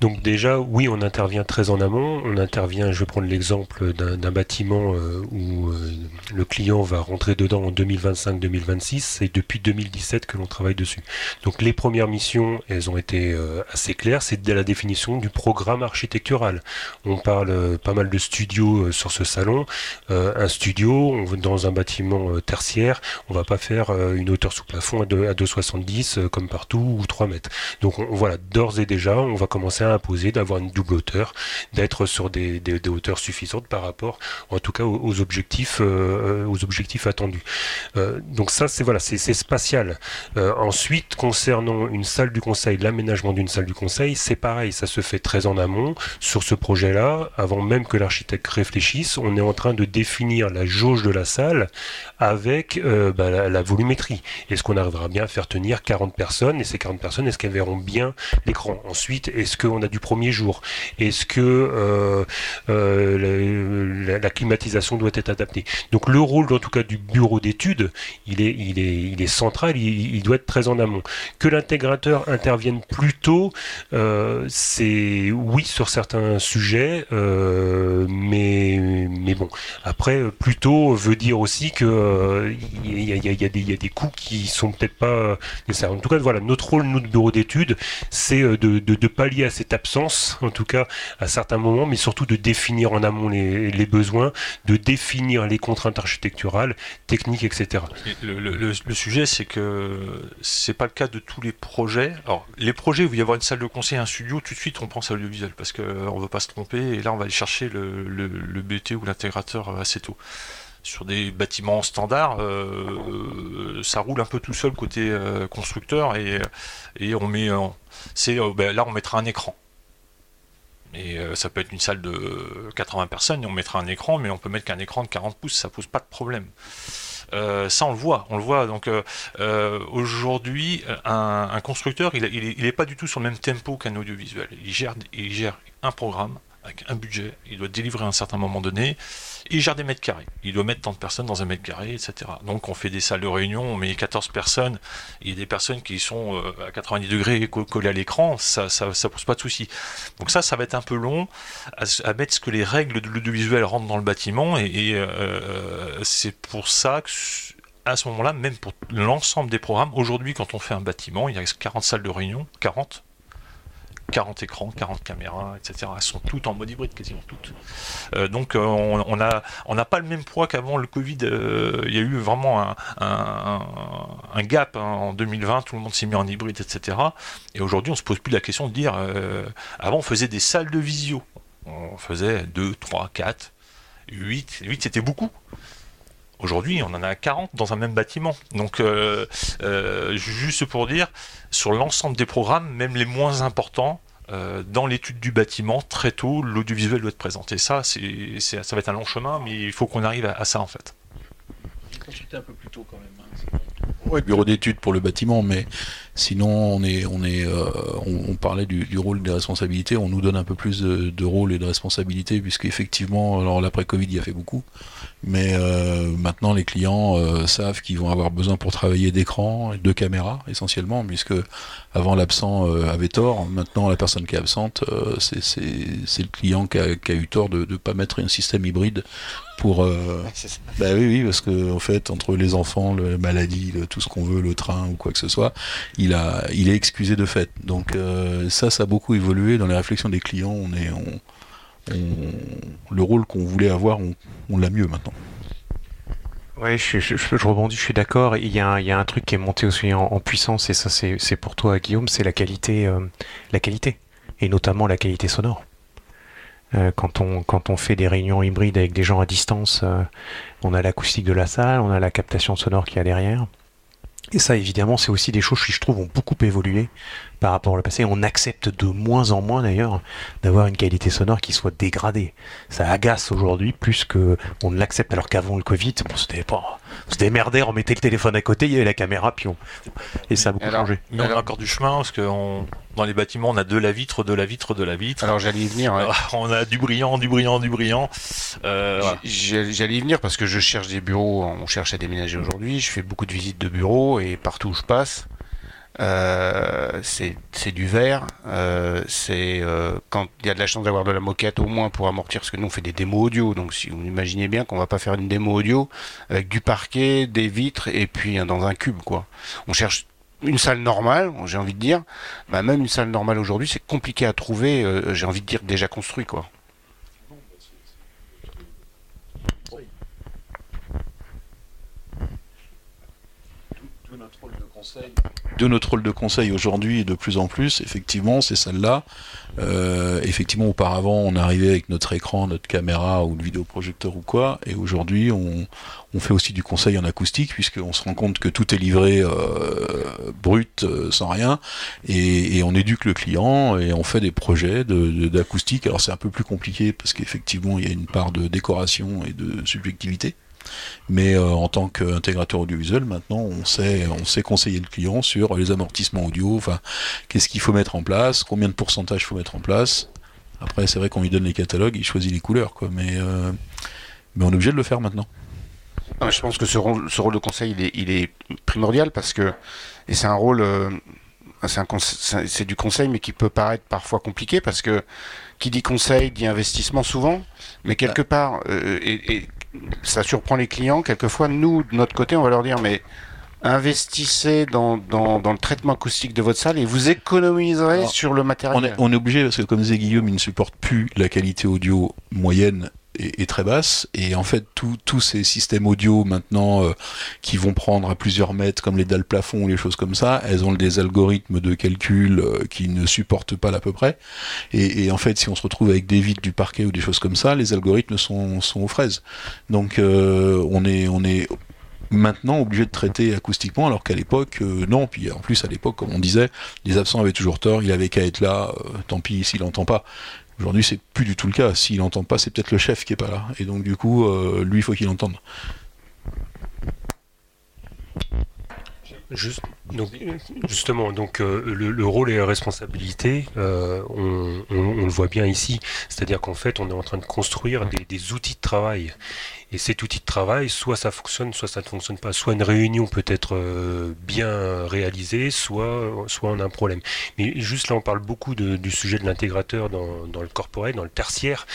Donc déjà, oui, on intervient très en amont. On intervient, je vais prendre l'exemple d'un bâtiment euh, où euh, le client va rentrer dedans en 2025-2026. C'est depuis 2017 que l'on travaille dessus. Donc les premières missions, elles ont été euh, assez claires. C'est la définition du programme architectural. On parle pas mal de studios sur ce salon. un studio, on, dans un bâtiment tertiaire, on va pas faire une hauteur sous plafond à 2,70 comme partout ou 3 mètres. Donc voilà, d'ores et déjà on va commencer à imposer d'avoir une double hauteur, d'être sur des, hauteurs suffisantes par rapport, en tout cas, aux, objectifs, euh, aux objectifs attendus. Euh, donc ça, c'est voilà, c'est spatial. Euh, ensuite, concernant une salle du conseil, l'aménagement d'une salle du conseil, c'est pareil, ça se fait très en amont sur ce projet-là, avant même que l'architecte réfléchisse, on est en train de définir la jauge de la salle avec bah, la, la, volumétrie. Est-ce qu'on arrivera bien à faire tenir 40 personnes? Et ces 40 personnes, est-ce qu'elles verront bien l'écran? Ensuite, est-ce qu'on a du premier jour? Est-ce que euh, euh, la, climatisation doit être adaptée? Donc le rôle, en tout cas, du bureau d'études, il est, il est, il est central, il, doit être très en amont. Que l'intégrateur intervienne plus tôt, euh, c'est oui sur certains sujets, mais, mais bon, après, plus tôt veut dire aussi que il y, y, a des coûts qui sont peut-être pas nécessaires. En tout cas, voilà, notre rôle, nous, de bureau d'études, c'est de de, pallier à cette absence, en tout cas à certains moments, mais surtout de définir en amont les, besoins, de définir les contraintes architecturales, techniques, etc. Le, sujet, c'est que c'est pas le cas de tous les projets. Alors, les projets où il y avoir une salle de conseil, un studio, tout de suite on pense à l'audiovisuel parce qu'on ne veut pas se tromper et là on va aller chercher le, le BT ou l'intégrateur assez tôt sur des bâtiments standards, euh, ça roule un peu tout seul côté euh, constructeur et, on met, euh, ben, là on mettra un écran. Et ça peut être une salle de 80 personnes et on mettra un écran, mais on peut mettre qu'un écran de 40 pouces, ça pose pas de problème. ça on le voit, on le voit. Donc aujourd'hui, un, constructeur, il n'est pas du tout sur le même tempo qu'un audiovisuel. Il gère, il gère un programme avec un budget, il doit délivrer à un certain moment donné il gère des mètres carrés. Il doit mettre tant de personnes dans un mètre carré, etc. Donc on fait des salles de réunion, on met 14 personnes, il y a des personnes qui sont euh, à 90 degrés collées à l'écran, ça, ça, pose pas de souci. Donc ça, ça va être un peu long à, mettre ce que les règles de l'audiovisuel rentrent dans le bâtiment, et, euh, c'est pour ça que à ce moment-là, même pour l'ensemble des programmes, aujourd'hui, quand on fait un bâtiment, il y a 40 salles de réunion, 40, 40 écrans, 40 caméras, etc. Elles sont toutes en mode hybride, quasiment toutes. Euh, donc euh, on n'a on pas le même poids qu'avant le Covid. Euh, il y a eu vraiment un, gap hein. en 2020, tout le monde s'est mis en hybride, etc. Et aujourd'hui, on se pose plus la question de dire, avant on faisait des salles de visio. On faisait 2, 3, 4, 8. 8 c'était beaucoup. Aujourd'hui, on en a 40 dans un même bâtiment. Donc, juste pour dire, sur l'ensemble des programmes, même les moins importants, euh, dans l'étude du bâtiment, très tôt, l'audiovisuel doit être présenté. Ça, c'est, ça va être un long chemin, mais il faut qu'on arrive à, ça en fait. un peu plus tôt quand même. Hein, bureau d'études pour le bâtiment, mais sinon on est, on est, euh, on, parlait du, rôle des responsabilités. On nous donne un peu plus de, de rôle et de responsabilité, puisque effectivement, alors l'après Covid, il y a fait beaucoup, mais euh, maintenant, les clients euh, savent qu'ils vont avoir besoin pour travailler d'écran, de caméras essentiellement, puisque avant l'absent avait tort. Maintenant, la personne qui est absente, c'est le client qui a, eu tort de ne pas mettre un système hybride pour. bah oui, oui, parce que en fait, entre les enfants, la maladie, tout ce qu'on veut, le train ou quoi que ce soit, il il est excusé de fait. Donc ça, ça a beaucoup évolué dans les réflexions des clients. On est, on, le rôle qu'on voulait avoir, on, l'a mieux maintenant. Oui, je, rebondis, je suis d'accord. Il, y a un truc qui est monté aussi en, puissance, et ça c'est pour toi Guillaume, c'est la qualité, euh, la qualité, et notamment la qualité sonore. Euh, quand, on, fait des réunions hybrides avec des gens à distance, euh, on a l'acoustique de la salle, on a la captation sonore qu'il y a derrière. Et ça, évidemment, c'est aussi des choses qui, je trouve, ont beaucoup évolué par rapport au passé. On accepte de moins en moins, d'ailleurs, d'avoir une qualité sonore qui soit dégradée. Ça agace aujourd'hui plus que on ne l'accepte. Alors qu'avant le Covid, bon, c'était pas, on se démerdait, on mettait le téléphone à côté, il y avait la caméra, puis on... et ça a beaucoup changé. Mais on a encore du chemin parce que dans les bâtiments, on a de la vitre, de la vitre, de la vitre. Alors j'allais y venir. On a du brillant, du brillant, du brillant. Euh, j'allais y venir parce que je cherche des bureaux. On cherche à déménager aujourd'hui. Je fais beaucoup de visites de bureaux et partout où je passe, euh, c'est du verre. Euh, c'est euh, quand il y a de la chance d'avoir de la moquette au moins pour amortir, parce que nous on fait des démos audio. Donc si vous imaginez bien qu'on va pas faire une démo audio avec du parquet, des vitres et puis dans un cube quoi. On cherche une salle normale, j'ai envie de dire. Bah, même une salle normale aujourd'hui, c'est compliqué à trouver. j'ai envie de dire déjà construit quoi. De notre rôle de conseil aujourd'hui et de plus en plus, effectivement, c'est celle-là. Euh, effectivement, auparavant, on arrivait avec notre écran, notre caméra ou le vidéoprojecteur ou quoi, et aujourd'hui, on, fait aussi du conseil en acoustique, puisqu'on se rend compte que tout est livré euh, brut, euh, sans rien, et, on éduque le client, et on fait des projets d'acoustique. Alors c'est un peu plus compliqué, parce qu'effectivement, il y a une part de décoration et de subjectivité. Mais euh, en tant qu'intégrateur audiovisuel, maintenant, on sait, on sait conseiller le client sur les amortissements audio, enfin, qu'est-ce qu'il faut mettre en place, combien de pourcentage il faut mettre en place. Après, c'est vrai qu'on lui donne les catalogues, il choisit les couleurs, quoi, mais, euh, mais on est obligé de le faire maintenant. je pense que ce rôle, ce rôle de conseil, il est, primordial parce que, et c'est un rôle, euh, c'est du conseil, mais qui peut paraître parfois compliqué parce que qui dit conseil dit investissement souvent, mais quelque part, et, ça surprend les clients. Quelquefois, nous, de notre côté, on va leur dire, mais investissez dans, dans, le traitement acoustique de votre salle et vous économiserez sur le matériel. On est, obligé, parce que comme disait Guillaume, il ne supporte plus la qualité audio moyenne et, très basse. Et en fait, tous ces systèmes audio maintenant euh, qui vont prendre à plusieurs mètres, comme les dalles plafond ou les choses comme ça, elles ont des algorithmes de calcul euh, qui ne supportent pas l'à peu près. Et, en fait, si on se retrouve avec des vitres du parquet ou des choses comme ça, les algorithmes sont, sont aux fraises. Donc euh, on est on est maintenant obligé de traiter acoustiquement, alors qu'à l'époque, non. Puis en plus, à l'époque, comme on disait, les absents avaient toujours tort, il avait qu'à être là, tant pis s'il n'entend pas. Aujourd'hui, c'est plus du tout le cas. S'il n'entend pas, c'est peut-être le chef qui est pas là. Et donc, du coup, euh, lui, il faut qu'il entende. Justement, donc euh, le, rôle et la responsabilité, euh, on, le voit bien ici. C'est-à-dire qu'en fait, on est en train de construire des outils de travail et cet outil de travail, soit ça fonctionne, soit ça ne fonctionne pas. Soit une réunion peut être euh, bien réalisée, soit, soit on a un problème. Mais juste là, on parle beaucoup du sujet de l'intégrateur dans, dans, le corporate, dans le tertiaire,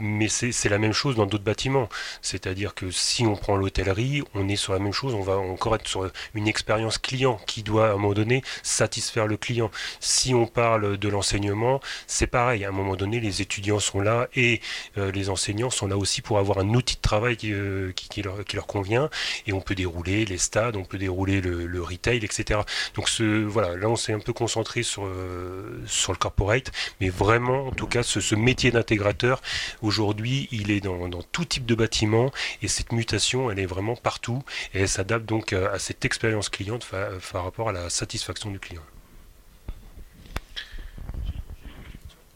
mais c'est la même chose dans d'autres bâtiments. C'est-à-dire que si on prend l'hôtellerie, on est sur la même chose, on va encore être sur une expérience client qui doit à un moment donné satisfaire le client. Si on parle de l'enseignement, c'est pareil. À un moment donné, les étudiants sont là et euh, les enseignants sont là aussi pour avoir un outil de travail travail qui, leur, qui, leur, convient, et on peut dérouler les stades, on peut dérouler le, retail, etc. Donc ce, voilà, là on s'est un peu concentré sur, sur le corporate, mais vraiment, en tout cas, ce, métier d'intégrateur, aujourd'hui, il est dans, tout type de bâtiment, et cette mutation, elle est vraiment partout, et elle s'adapte donc à cette expérience client par rapport à la satisfaction du client.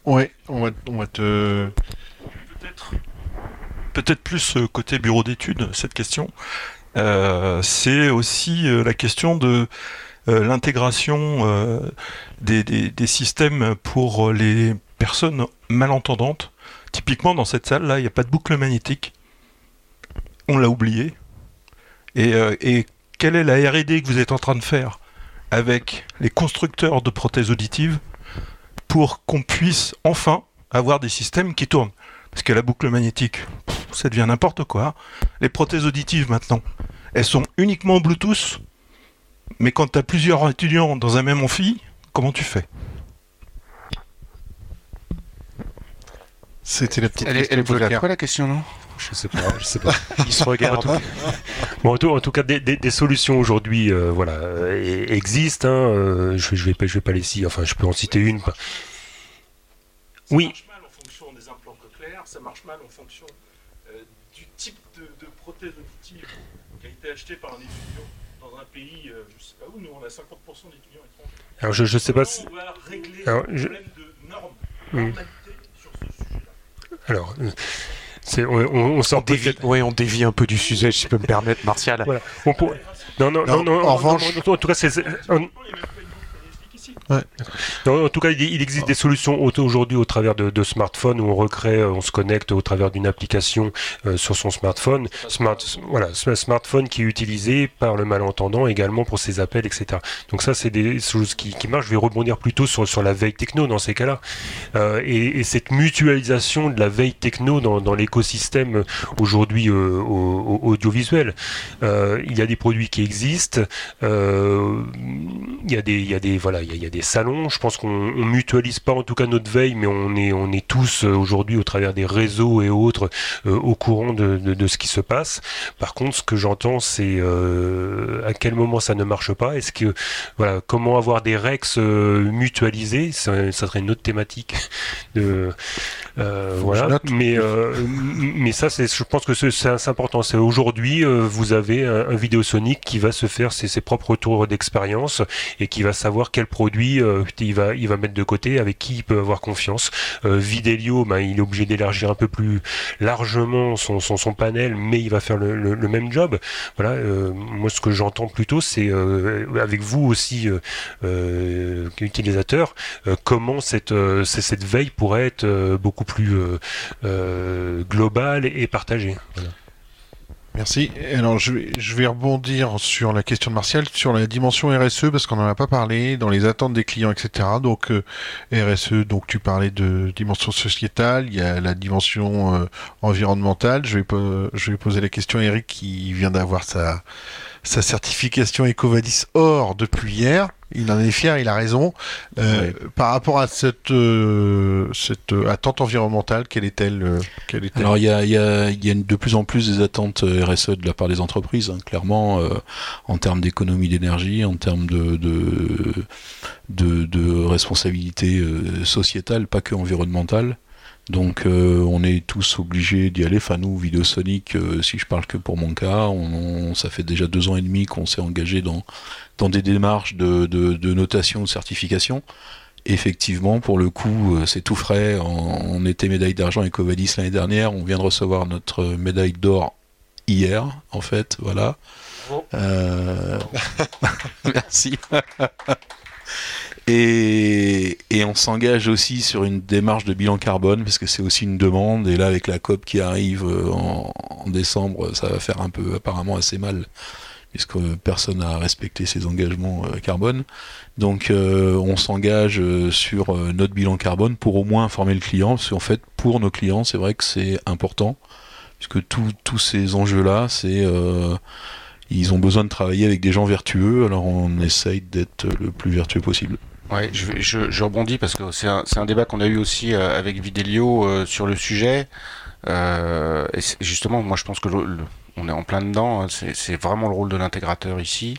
Ouais, on va, on va te. Peut-être peut-être plus euh, côté bureau d'études, cette question. Euh, c'est aussi euh, la question de l'intégration des, des, systèmes pour les personnes malentendantes. Typiquement, dans cette salle-là, il n'y a pas de boucle magnétique. On l'a oublié. Et, et, quelle est la RD que vous êtes en train de faire avec les constructeurs de prothèses auditives pour qu'on puisse enfin avoir des systèmes qui tournent? Parce que la boucle magnétique, ça devient n'importe quoi. Les prothèses auditives maintenant, elles sont uniquement Bluetooth, mais quand tu as plusieurs étudiants dans un même amphi, comment tu fais? C'était la petite elle question. Est, elle est quoi la question, non? Je sais pas, je sais pas. Ils se regardent. bon, en tout, cas, des, solutions aujourd'hui, euh, voilà, euh, existent. Hein, euh, je, je vais pas, je vais pas les citer. Enfin, je peux en citer une. Oui. Ça marche mal en fonction des implants cochléaires. Ça marche mal en fonction du type de, prothèse auditive qui a été acheté par un étudiant dans un pays, je sais pas où. Nous, on a 50% d'étudiants étrangers. Alors, je, je sais pas. On va régler Alors, le problème de normes, normalité sur ce sujet-là. Alors on, on, dévie, on dévie un peu du sujet, si je peux me permettre, Martial. Non, non, non, non, en revanche, en tout cas, c'est en tout cas, il, existe des solutions aujourd'hui au travers de, smartphones où on recrée, euh, on se connecte au travers d'une application euh, sur son smartphone. Smart, voilà, smartphone qui est utilisé par le malentendant également pour ses appels, etc. Donc ça, c'est des choses qui, marchent. Je vais rebondir plutôt sur, la veille techno dans ces cas-là. Euh, et, cette mutualisation de la veille techno dans, l'écosystème aujourd'hui audiovisuel. il y a des produits qui existent. il y a des, il y a des, voilà, il y a des salons. Je pense qu'on mutualise pas en tout cas notre veille, mais on est, on est tous euh, aujourd'hui au travers des réseaux et autres euh, au courant de, de, ce qui se passe. Par contre, ce que j'entends, c'est euh, à quel moment ça ne marche pas? Est-ce que voilà, comment avoir des rex mutualisés? Ça, ça, serait une autre thématique. De, voilà. Mais mais ça, c'est, je pense que c'est important. C'est aujourd'hui, vous avez un, un vidéosonique qui va se faire ses, ses propres tours d'expérience et qui va savoir quel produit euh, il, va, il va mettre de côté, avec qui il peut avoir confiance. Euh, Videlio, ben, il est obligé d'élargir un peu plus largement son, son, panel, mais il va faire le, même job. Voilà, euh, moi ce que j'entends plutôt, c'est avec vous aussi, utilisateur, comment cette, cette veille pourrait être beaucoup plus globale et partagée. Merci. Alors je vais, je vais rebondir sur la question de Martial, sur la dimension RSE, parce qu'on n'en a pas parlé, dans les attentes des clients, etc. Donc euh, RSE, donc tu parlais de dimension sociétale, il y a la dimension euh, environnementale. Je vais, je vais poser la question à Eric qui vient d'avoir sa, sa certification EcoVadis Or depuis hier. Il en est fier, il a raison. Euh, par rapport à cette, euh, cette attente environnementale, quelle est-elle euh, est Alors il y a, y, a, y a, de plus en plus des attentes RSE de la part des entreprises, hein, clairement, en termes d'économie d'énergie, en termes de, de, de, de responsabilité sociétale, pas que environnementale. Donc euh, on est tous obligés d'y aller. Enfin nous, Videosonic, euh, si je parle que pour mon cas, on, ça fait déjà deux ans et demi qu'on s'est engagé dans, dans des démarches de, de, notation, de certification. Effectivement, pour le coup, euh, c'est tout frais. On, était médaille d'argent avec Covadis l'année dernière. On vient de recevoir notre médaille d'or hier, en fait. Voilà. Merci. Et, on s'engage aussi sur une démarche de bilan carbone, parce que c'est aussi une demande. Et là, avec la COP qui arrive euh, en, décembre, ça va faire un peu apparemment assez mal, puisque personne n'a respecté ses engagements euh, carbone. Donc euh, on s'engage sur notre bilan carbone pour au moins informer le client, parce qu'en fait, pour nos clients, c'est vrai que c'est important, puisque tous ces enjeux-là, c'est ils ont besoin de travailler avec des gens vertueux, alors on essaye d'être le plus vertueux possible. Ouais, je, je, rebondis parce que c'est un, un, débat qu'on a eu aussi euh, avec Videlio euh, sur le sujet. Euh, et justement, moi je pense que on est en plein dedans, hein. c'est vraiment le rôle de l'intégrateur ici.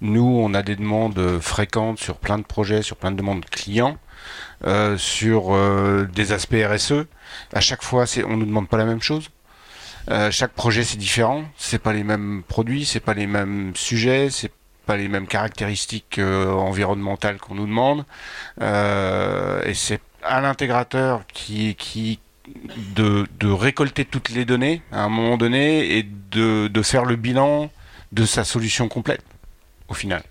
Nous, on a des demandes fréquentes sur plein de projets, sur plein de demandes clients, euh, sur euh, des aspects RSE. À chaque fois, on nous demande pas la même chose. chaque projet c'est différent, c'est pas les mêmes produits, c'est pas les mêmes sujets, c'est pas les mêmes caractéristiques environnementales qu'on nous demande. et c'est à l'intégrateur qui, qui, de, récolter toutes les données à un moment donné et de, faire le bilan de sa solution complète au final.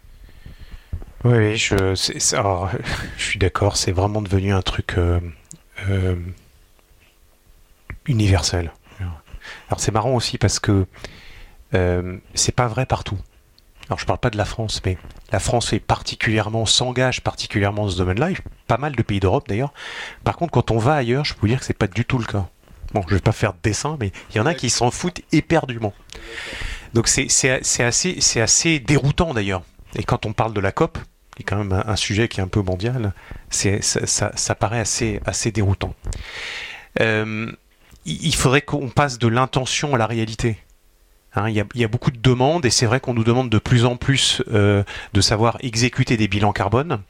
Oui, je, je suis d'accord, c'est vraiment devenu un truc euh, euh, universel. Alors c'est marrant aussi parce que euh, c'est pas vrai partout je parle pas de la France, mais la France est particulièrement, s'engage particulièrement dans ce domaine-là, pas mal de pays d'Europe d'ailleurs. Par contre, quand on va ailleurs, je peux vous dire que c'est pas du tout le cas. Bon, je vais pas faire de dessin, mais il y en a qui s'en foutent éperdument. Donc c'est assez, déroutant d'ailleurs. Et quand on parle de la COP, qui est quand même un, sujet qui est un peu mondial, ça, paraît assez, assez déroutant. Euh, il faudrait qu'on passe de l'intention à la réalité. Hein, il, y a, beaucoup de demandes et c'est vrai qu'on nous demande de plus en plus euh, de savoir exécuter des bilans carbone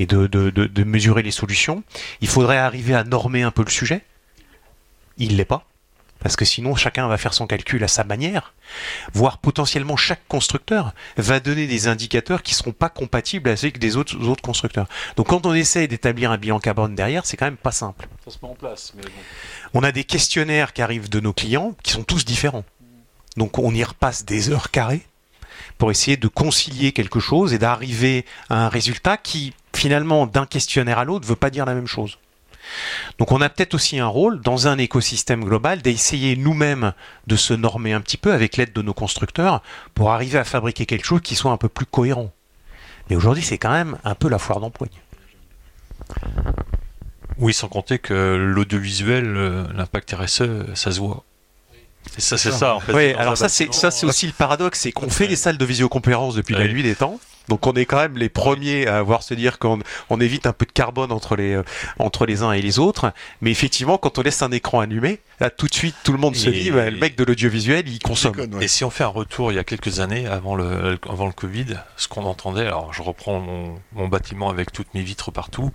et de, mesurer les solutions. Il faudrait arriver à normer un peu le sujet. Il l'est pas. Parce que sinon, chacun va faire son calcul à sa manière, voire potentiellement chaque constructeur va donner des indicateurs qui ne seront pas compatibles avec des autres, autres constructeurs. Donc quand on essaie d'établir un bilan carbone derrière, c'est quand même pas simple. Ça se met en place. On a des questionnaires qui arrivent de nos clients qui sont tous différents. Donc on y repasse des heures carrées pour essayer de concilier quelque chose et d'arriver à un résultat qui, finalement, d'un questionnaire à l'autre, ne veut pas dire la même chose. Donc on a peut-être aussi un rôle dans un écosystème global d'essayer nous-mêmes de se normer un petit peu avec l'aide de nos constructeurs pour arriver à fabriquer quelque chose qui soit un peu plus cohérent. Mais aujourd'hui c'est quand même un peu la foire d'empoigne. Oui, sans compter que l'audiovisuel, euh, l'impact RSE, ça se voit. C'est ça, c'est ça. En fait, oui, alors ça, c'est ça, c'est aussi le paradoxe, c'est qu'on fait des salles de visioconférence depuis la nuit des temps. Donc on est quand même les premiers à avoir se dire qu'on on évite un peu de carbone entre les euh, entre les uns et les autres. Mais effectivement, quand on laisse un écran allumé, là tout de suite tout le monde se dit, bah, le mec de l'audiovisuel, il consomme. Et si on fait un retour il y a quelques années avant le avant le Covid, ce qu'on entendait, alors je reprends mon, mon bâtiment avec toutes mes vitres partout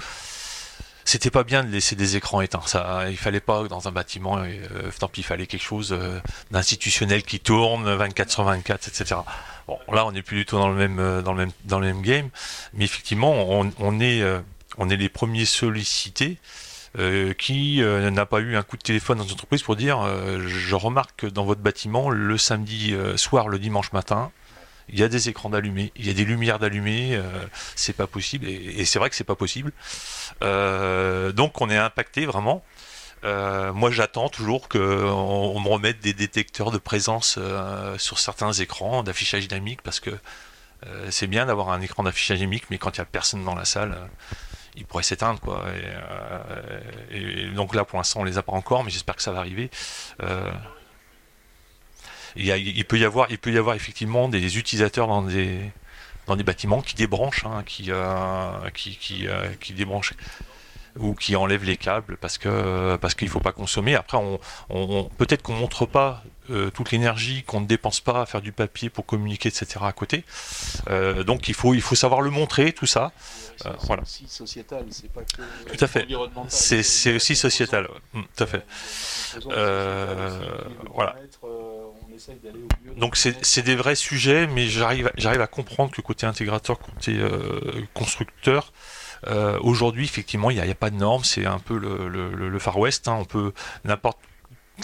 c'était pas bien de laisser des écrans éteints. Ça, il fallait pas dans un bâtiment, euh, tant pis, il fallait quelque chose euh, d'institutionnel qui tourne 24 sur 24, etc. Bon, là, on n'est plus du tout dans le même, euh, dans le même, dans le même game, mais effectivement, on, est, on est les premiers sollicités. Qui n'a pas eu un coup de téléphone dans une entreprise pour dire je remarque que dans votre bâtiment le samedi soir, le dimanche matin, il y a des écrans d'allumés, il y a des lumières d'allumés, euh, c'est pas possible, et, c'est vrai que c'est pas possible. Euh, donc on est impacté vraiment. Euh, moi j'attends toujours qu'on on me remette des détecteurs de présence sur certains écrans d'affichage dynamique parce que c'est bien d'avoir un écran d'affichage dynamique, mais quand il n'y a personne dans la salle, il pourrait s'éteindre quoi. Donc là pour l'instant on les a pas encore, mais j'espère que ça va arriver il, peut y avoir, il peut y avoir effectivement des utilisateurs dans des, dans des bâtiments qui débranchent, hein, qui, euh, qui, qui, euh, qui débranchent ou qui enlèvent les câbles parce que parce qu'il faut pas consommer. Après, on, on peut-être qu'on montre pas euh, toute l'énergie qu'on ne dépense pas à faire du papier pour communiquer, etc. à côté. Euh, donc il faut il faut savoir le montrer tout ça. Euh, voilà. C'est aussi sociétal, c'est pas que tout à fait. C'est aussi sociétal. Mm, tout à fait. voilà. Donc c'est des vrais sujets, mais j'arrive à comprendre que côté intégrateur, côté euh, constructeur, euh, aujourd'hui effectivement il n'y a, pas de normes, c'est un peu le Far West. Hein, on peut n'importe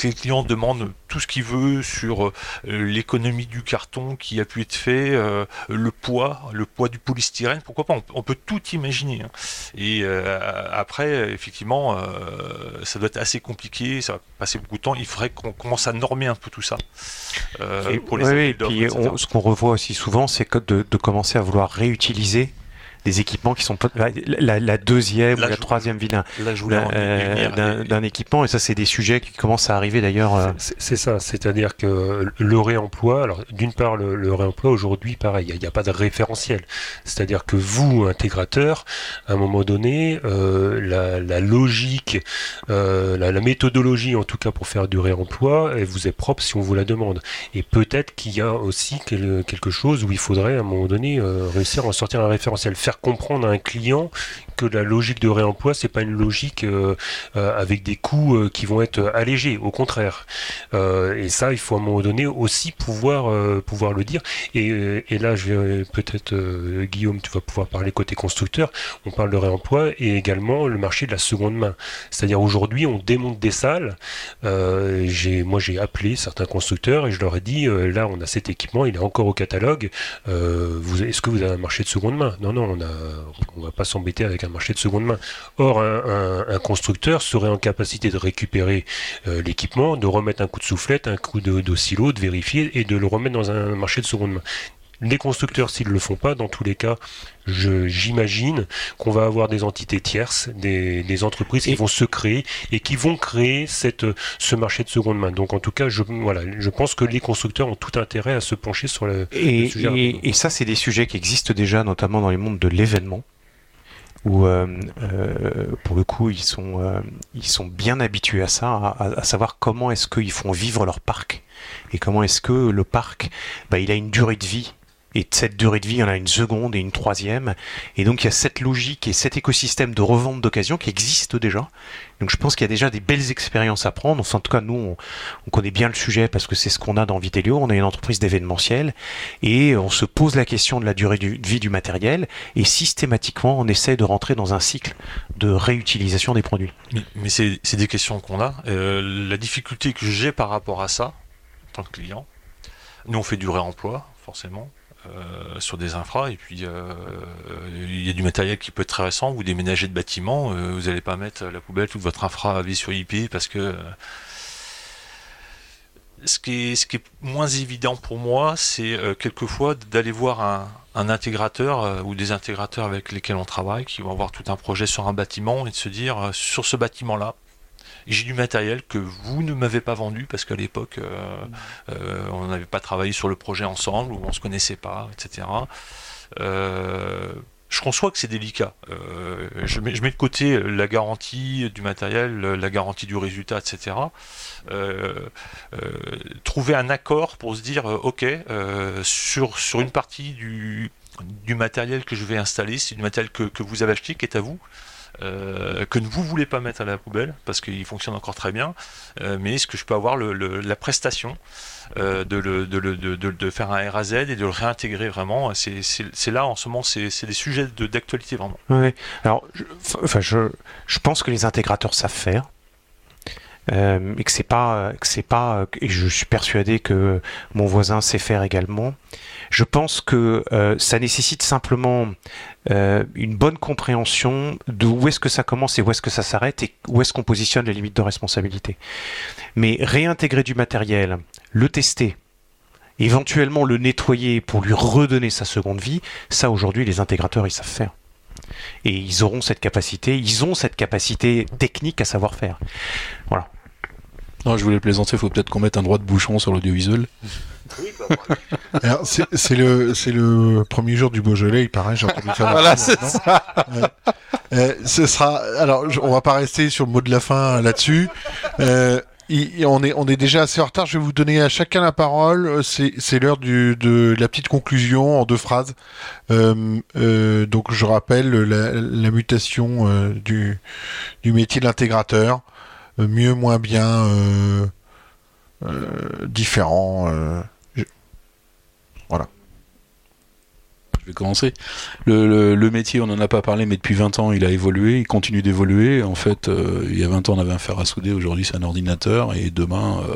les clients demandent tout ce qu'ils veulent sur euh, l'économie du carton qui a pu être fait, euh, le poids, le poids du polystyrène, pourquoi pas, on, peut tout imaginer. Hein. Et euh, après, effectivement, ça doit être assez compliqué, ça va passer beaucoup de temps, il faudrait qu'on commence à normer un peu tout ça. pour les oui, et puis ce qu'on revoit aussi souvent, c'est de, de commencer à vouloir réutiliser des équipements qui sont la, la deuxième ou la troisième vie euh, d'un équipement. Et ça, c'est des sujets qui commencent à arriver d'ailleurs. Euh. C'est ça, c'est-à-dire que le réemploi, alors d'une part, le, réemploi aujourd'hui, pareil, il n'y a, pas de référentiel. C'est-à-dire que vous, intégrateur, à un moment donné, euh, la, logique, la, méthodologie en tout cas pour faire du réemploi, elle vous est propre si on vous la demande. Et peut-être qu'il y a aussi quelque chose où il faudrait à un moment donné réussir à en sortir un référentiel faire comprendre à un client que la logique de réemploi, c'est pas une logique euh, euh, avec des coûts euh, qui vont être allégés, au contraire. et ça, il faut à un moment donné aussi pouvoir, pouvoir le dire. Et, et là, je vais peut-être, Guillaume, tu vas pouvoir parler côté constructeur. On parle de réemploi et également le marché de la seconde main. C'est-à-dire aujourd'hui, on démonte des salles. j'ai, moi, j'ai appelé certains constructeurs et je leur ai dit, là, on a cet équipement, il est encore au catalogue. est-ce que vous avez un marché de seconde main? Non, non, on on va pas s'embêter avec un marché de seconde main. Or, un, constructeur serait en capacité de récupérer euh, l'équipement, de remettre un coup de soufflette, un coup de, de, de vérifier et de le remettre dans un marché de seconde main. Les constructeurs, s'ils ne le font pas, dans tous les cas, j'imagine qu'on va avoir des entités tierces, des, entreprises qui vont se créer et qui vont créer cette, ce marché de seconde main. Donc en tout cas, je, voilà, je pense que les constructeurs ont tout intérêt à se pencher sur le, sujet. Et, et ça, c'est des sujets qui existent déjà, notamment dans les mondes de l'événement où euh, euh, pour le coup ils sont, euh, ils sont bien habitués à ça, à, savoir comment est-ce qu'ils font vivre leur parc et comment est-ce que le parc, bah, il a une durée de vie et de cette durée de vie, il y en a une seconde et une troisième. Et donc il y a cette logique et cet écosystème de revente d'occasion qui existe déjà. Donc je pense qu'il y a déjà des belles expériences à prendre. Enfin, en tout cas, nous, on, connaît bien le sujet parce que c'est ce qu'on a dans Vitelio. On est une entreprise d'événementiel et on se pose la question de la durée de vie du matériel et systématiquement, on essaie de rentrer dans un cycle de réutilisation des produits. Mais, c'est des questions qu'on a. Euh, la difficulté que j'ai par rapport à ça, en tant que client, nous on fait du réemploi, forcément. Euh, sur des infras et puis euh, il y a du matériel qui peut être très récent vous déménagez de bâtiment euh, vous n'allez pas mettre la poubelle toute votre infra à vie sur IP parce que ce qui, est, moins évident pour moi c'est quelquefois d'aller voir un, un intégrateur ou des intégrateurs avec lesquels on travaille qui vont avoir tout un projet sur un bâtiment et de se dire sur ce bâtiment là j'ai du matériel que vous ne m'avez pas vendu parce qu'à l'époque, euh, euh, on n'avait pas travaillé sur le projet ensemble ou on se connaissait pas, etc. Euh, je conçois que c'est délicat. je, mets, de côté la garantie du matériel, la garantie du résultat, etc. trouver un accord pour se dire, ok, sur, sur une partie du, du matériel que je vais installer, c'est du matériel que, que vous avez acheté, qui est à vous. Euh, que vous voulez pas mettre à la poubelle parce qu'il fonctionne encore très bien, euh, mais est-ce que je peux avoir la prestation euh, de, de, faire un RAZ et de le réintégrer vraiment C'est là en ce moment, c'est des sujets d'actualité vraiment. Oui, alors enfin, je, je pense que les intégrateurs savent faire. Et que c'est pas que c'est pas et je suis persuadé que mon voisin sait faire également je pense que euh, ça nécessite simplement euh, une bonne compréhension de où est-ce que ça commence et où est-ce que ça s'arrête et où est-ce qu'on positionne les limites de responsabilité. Mais réintégrer du matériel, le tester, éventuellement le nettoyer pour lui redonner sa seconde vie, ça aujourd'hui les intégrateurs ils savent faire. Et ils auront cette capacité, ils ont cette capacité technique à savoir faire. Voilà. Non, je voulais plaisanter, il faut peut-être qu'on mette un droit de bouchon sur l'audiovisuel. Bah, c'est le, le premier jour du Beaujolais, il paraît, j'ai entendu faire Voilà, c'est ça. Euh, ce sera, alors, on va pas rester sur le mot de la fin là-dessus. Euh, on est, on est déjà assez en retard. Je vais vous donner à chacun la parole. C'est l'heure de la petite conclusion en deux phrases. Euh, donc, je rappelle la, mutation du, du métier de l'intégrateur. Mieux, moins bien, différent. Voilà. Je vais commencer. Le, métier, on n'en a pas parlé, mais depuis 20 ans, il a évolué, il continue d'évoluer. En fait, euh, il y a 20 ans, on avait un fer à souder, aujourd'hui, c'est un ordinateur, et demain. Euh,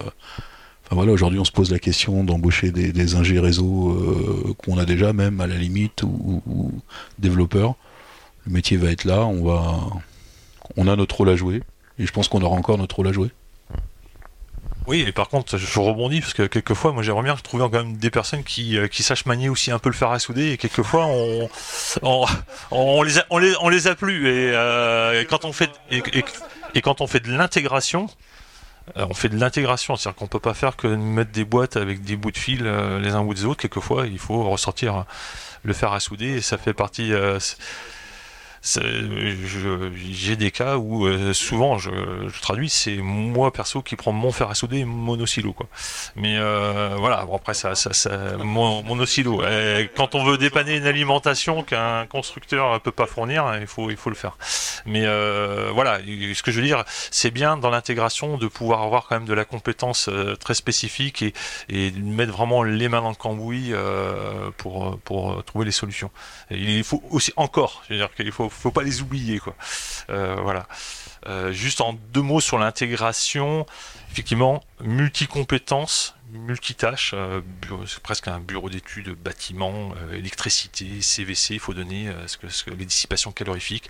enfin voilà, aujourd'hui, on se pose la question d'embaucher des, des ingés réseau euh, qu'on a déjà, même à la limite, ou, ou, développeurs. Le métier va être là, on va, on a notre rôle à jouer, et je pense qu'on aura encore notre rôle à jouer. Oui, et par contre, je rebondis parce que quelquefois, moi j'aimerais bien trouver quand même des personnes qui, euh, sachent manier aussi un peu le fer à souder et quelquefois on, on, les, a, on, euh, et quand on fait et, quand on fait de l'intégration, euh, on fait de l'intégration, c'est-à-dire qu'on peut pas faire que mettre des boîtes avec des bouts de fil les uns ou des autres. Quelquefois, il faut ressortir le fer à souder et ça fait partie. J'ai des cas où euh, souvent je, je traduis, c'est moi perso qui prends mon fer à souder mon monosilo quoi. Mais euh, voilà, bon, après ça, ça, ça mon monosilo. Euh, quand on veut dépanner une alimentation qu'un constructeur peut pas fournir, il faut il faut le faire. Mais euh, voilà, ce que je veux dire, c'est bien dans l'intégration de pouvoir avoir quand même de la compétence euh, très spécifique et, et mettre vraiment les mains dans le cambouis euh, pour, pour trouver les solutions. Il faut aussi encore, je veux dire qu'il faut, faut pas les oublier quoi. Euh, voilà. Euh, juste en deux mots sur l'intégration, effectivement, multi-compétences, multitâches, euh, c'est presque un bureau d'études bâtiment, électricité, CVC, il faut donner les dissipations calorifiques.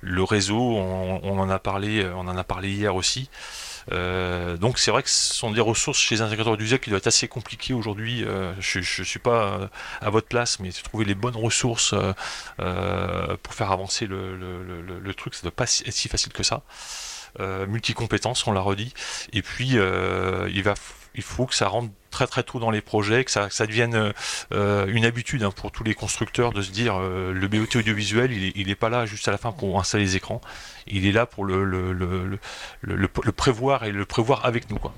Le réseau, on, en a parlé, on en a parlé hier aussi. Euh, donc c'est vrai que ce sont des ressources chez les intégrateurs d'usage qui doivent être assez compliquées aujourd'hui. Euh, je ne suis pas euh, à votre place, mais trouver les bonnes ressources pour faire avancer le, le- le- le- truc, ça ne doit pas être si facile que ça. Multicompétences, on l'a redit. Et puis il va, il faut que ça rentre très très tôt dans les projets, que ça, que ça devienne euh, une habitude hein, pour tous les constructeurs de se dire euh, le BOT audiovisuel, il est, il est pas là juste à la fin pour installer les écrans, il est là pour le, le, le, le, le- le- le prévoir et le prévoir avec nous. Quoi.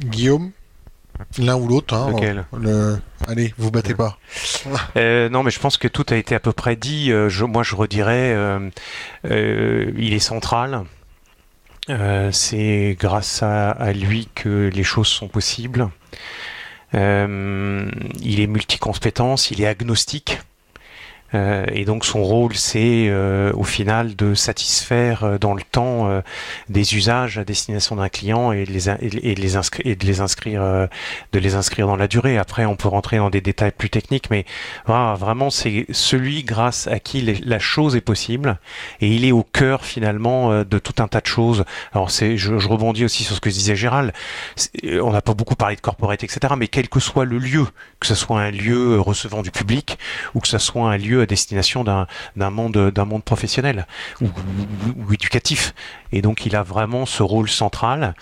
Guillaume L'un ou l'autre. Hein, Lequel? le... Allez, vous battez pas. Euh, non, mais je pense que tout a été à peu près dit. Je, moi, je redirais, euh, euh, il est central. Euh, c'est grâce à, lui que les choses sont possibles. Euh, il est multicompétence, il est agnostique. Euh, et donc son rôle, c'est euh, au final de satisfaire euh, dans le temps des usages à destination d'un client et de les, inscrire, de les inscrire, dans la durée. Après, on peut rentrer dans des détails plus techniques, mais voilà, vraiment, c'est celui grâce à qui la chose est possible et il est au cœur finalement de tout un tas de choses. Alors, je, je rebondis aussi sur ce que disait Gérald. On n'a pas beaucoup parlé de corporate, etc. Mais quel que soit le lieu, que ce soit un lieu recevant du public ou que ce soit un lieu à destination d'un, monde, professionnel ou, éducatif. Et donc, il a vraiment ce rôle central.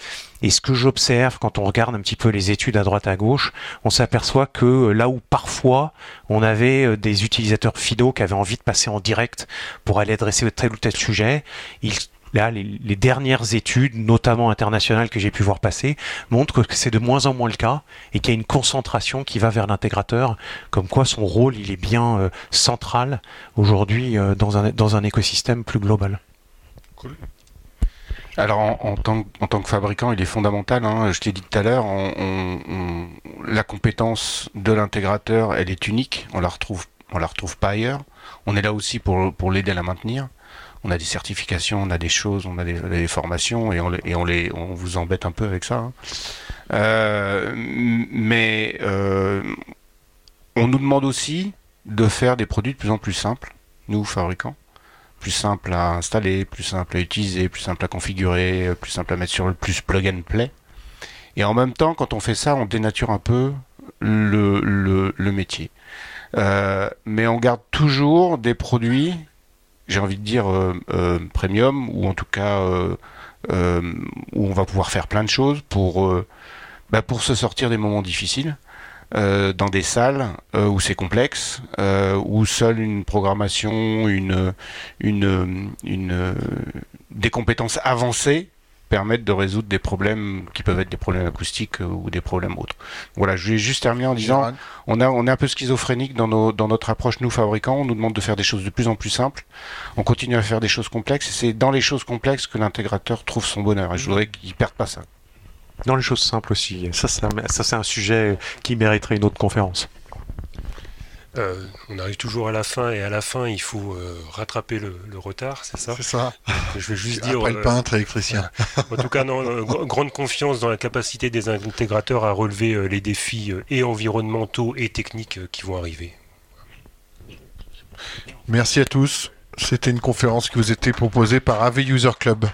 Et ce que j'observe quand on regarde un petit peu les études à droite à gauche, on s'aperçoit que là où parfois on avait euh, des utilisateurs finaux qui avaient envie de passer en direct pour aller adresser tel ou tel sujet, ils Là, les, dernières études, notamment internationales que j'ai pu voir passer, montrent que c'est de moins en moins le cas et qu'il y a une concentration qui va vers l'intégrateur, comme quoi son rôle, il est bien euh, central aujourd'hui euh, dans, un, dans un écosystème plus global. Alors en, tant, que- en tant que fabricant, il est fondamental. hein. je t'ai dit tout à l'heure, la compétence de l'intégrateur, elle est unique. On la retrouve, on la retrouve pas ailleurs. On est là aussi pour, pour l'aider à la maintenir. On a des certifications, on a des choses, on a des, formations et on, les- on vous embête un peu avec ça. hein. Euh, mais euh, on nous demande aussi de faire des produits de plus en plus simples, nous fabricants plus simple à installer, plus simple à utiliser, plus simple à configurer, plus simple à mettre sur le plus plug and play. Et en même temps, quand on fait ça, on dénature un peu le métier. Euh, mais on garde toujours des produits, j'ai envie de dire euh, euh, premium, ou en tout cas euh, où on va pouvoir faire plein de choses pour, bah, pour se sortir des moments difficiles. dans des salles où c'est complexe, où seule une programmation, une, une, des compétences avancées permettent de résoudre des problèmes qui peuvent être des problèmes acoustiques euh, ou des problèmes autres. Voilà, je vais juste terminer en disant, on, a, on est un peu schizophrénique dans, nos, dans notre approche, nous fabricants, on nous demande de faire des choses de plus en plus simples, on continue à faire des choses complexes, et c'est dans les choses complexes que l'intégrateur trouve son bonheur, et je voudrais qu'il perde pas ça. Dans les choses simples aussi. Ça, ça, ça, c'est un sujet qui mériterait une autre conférence. Euh, on arrive toujours à la fin et à la fin il faut euh, rattraper le, le retard, c'est ça? C'est ça. Je vais juste dire. Après le euh, peintre, électricien. En tout cas, non, gr- grande confiance dans la capacité des intégrateurs à relever les défis et environnementaux et techniques qui vont arriver. Merci à tous. C'était une conférence qui vous était proposée par AV User Club.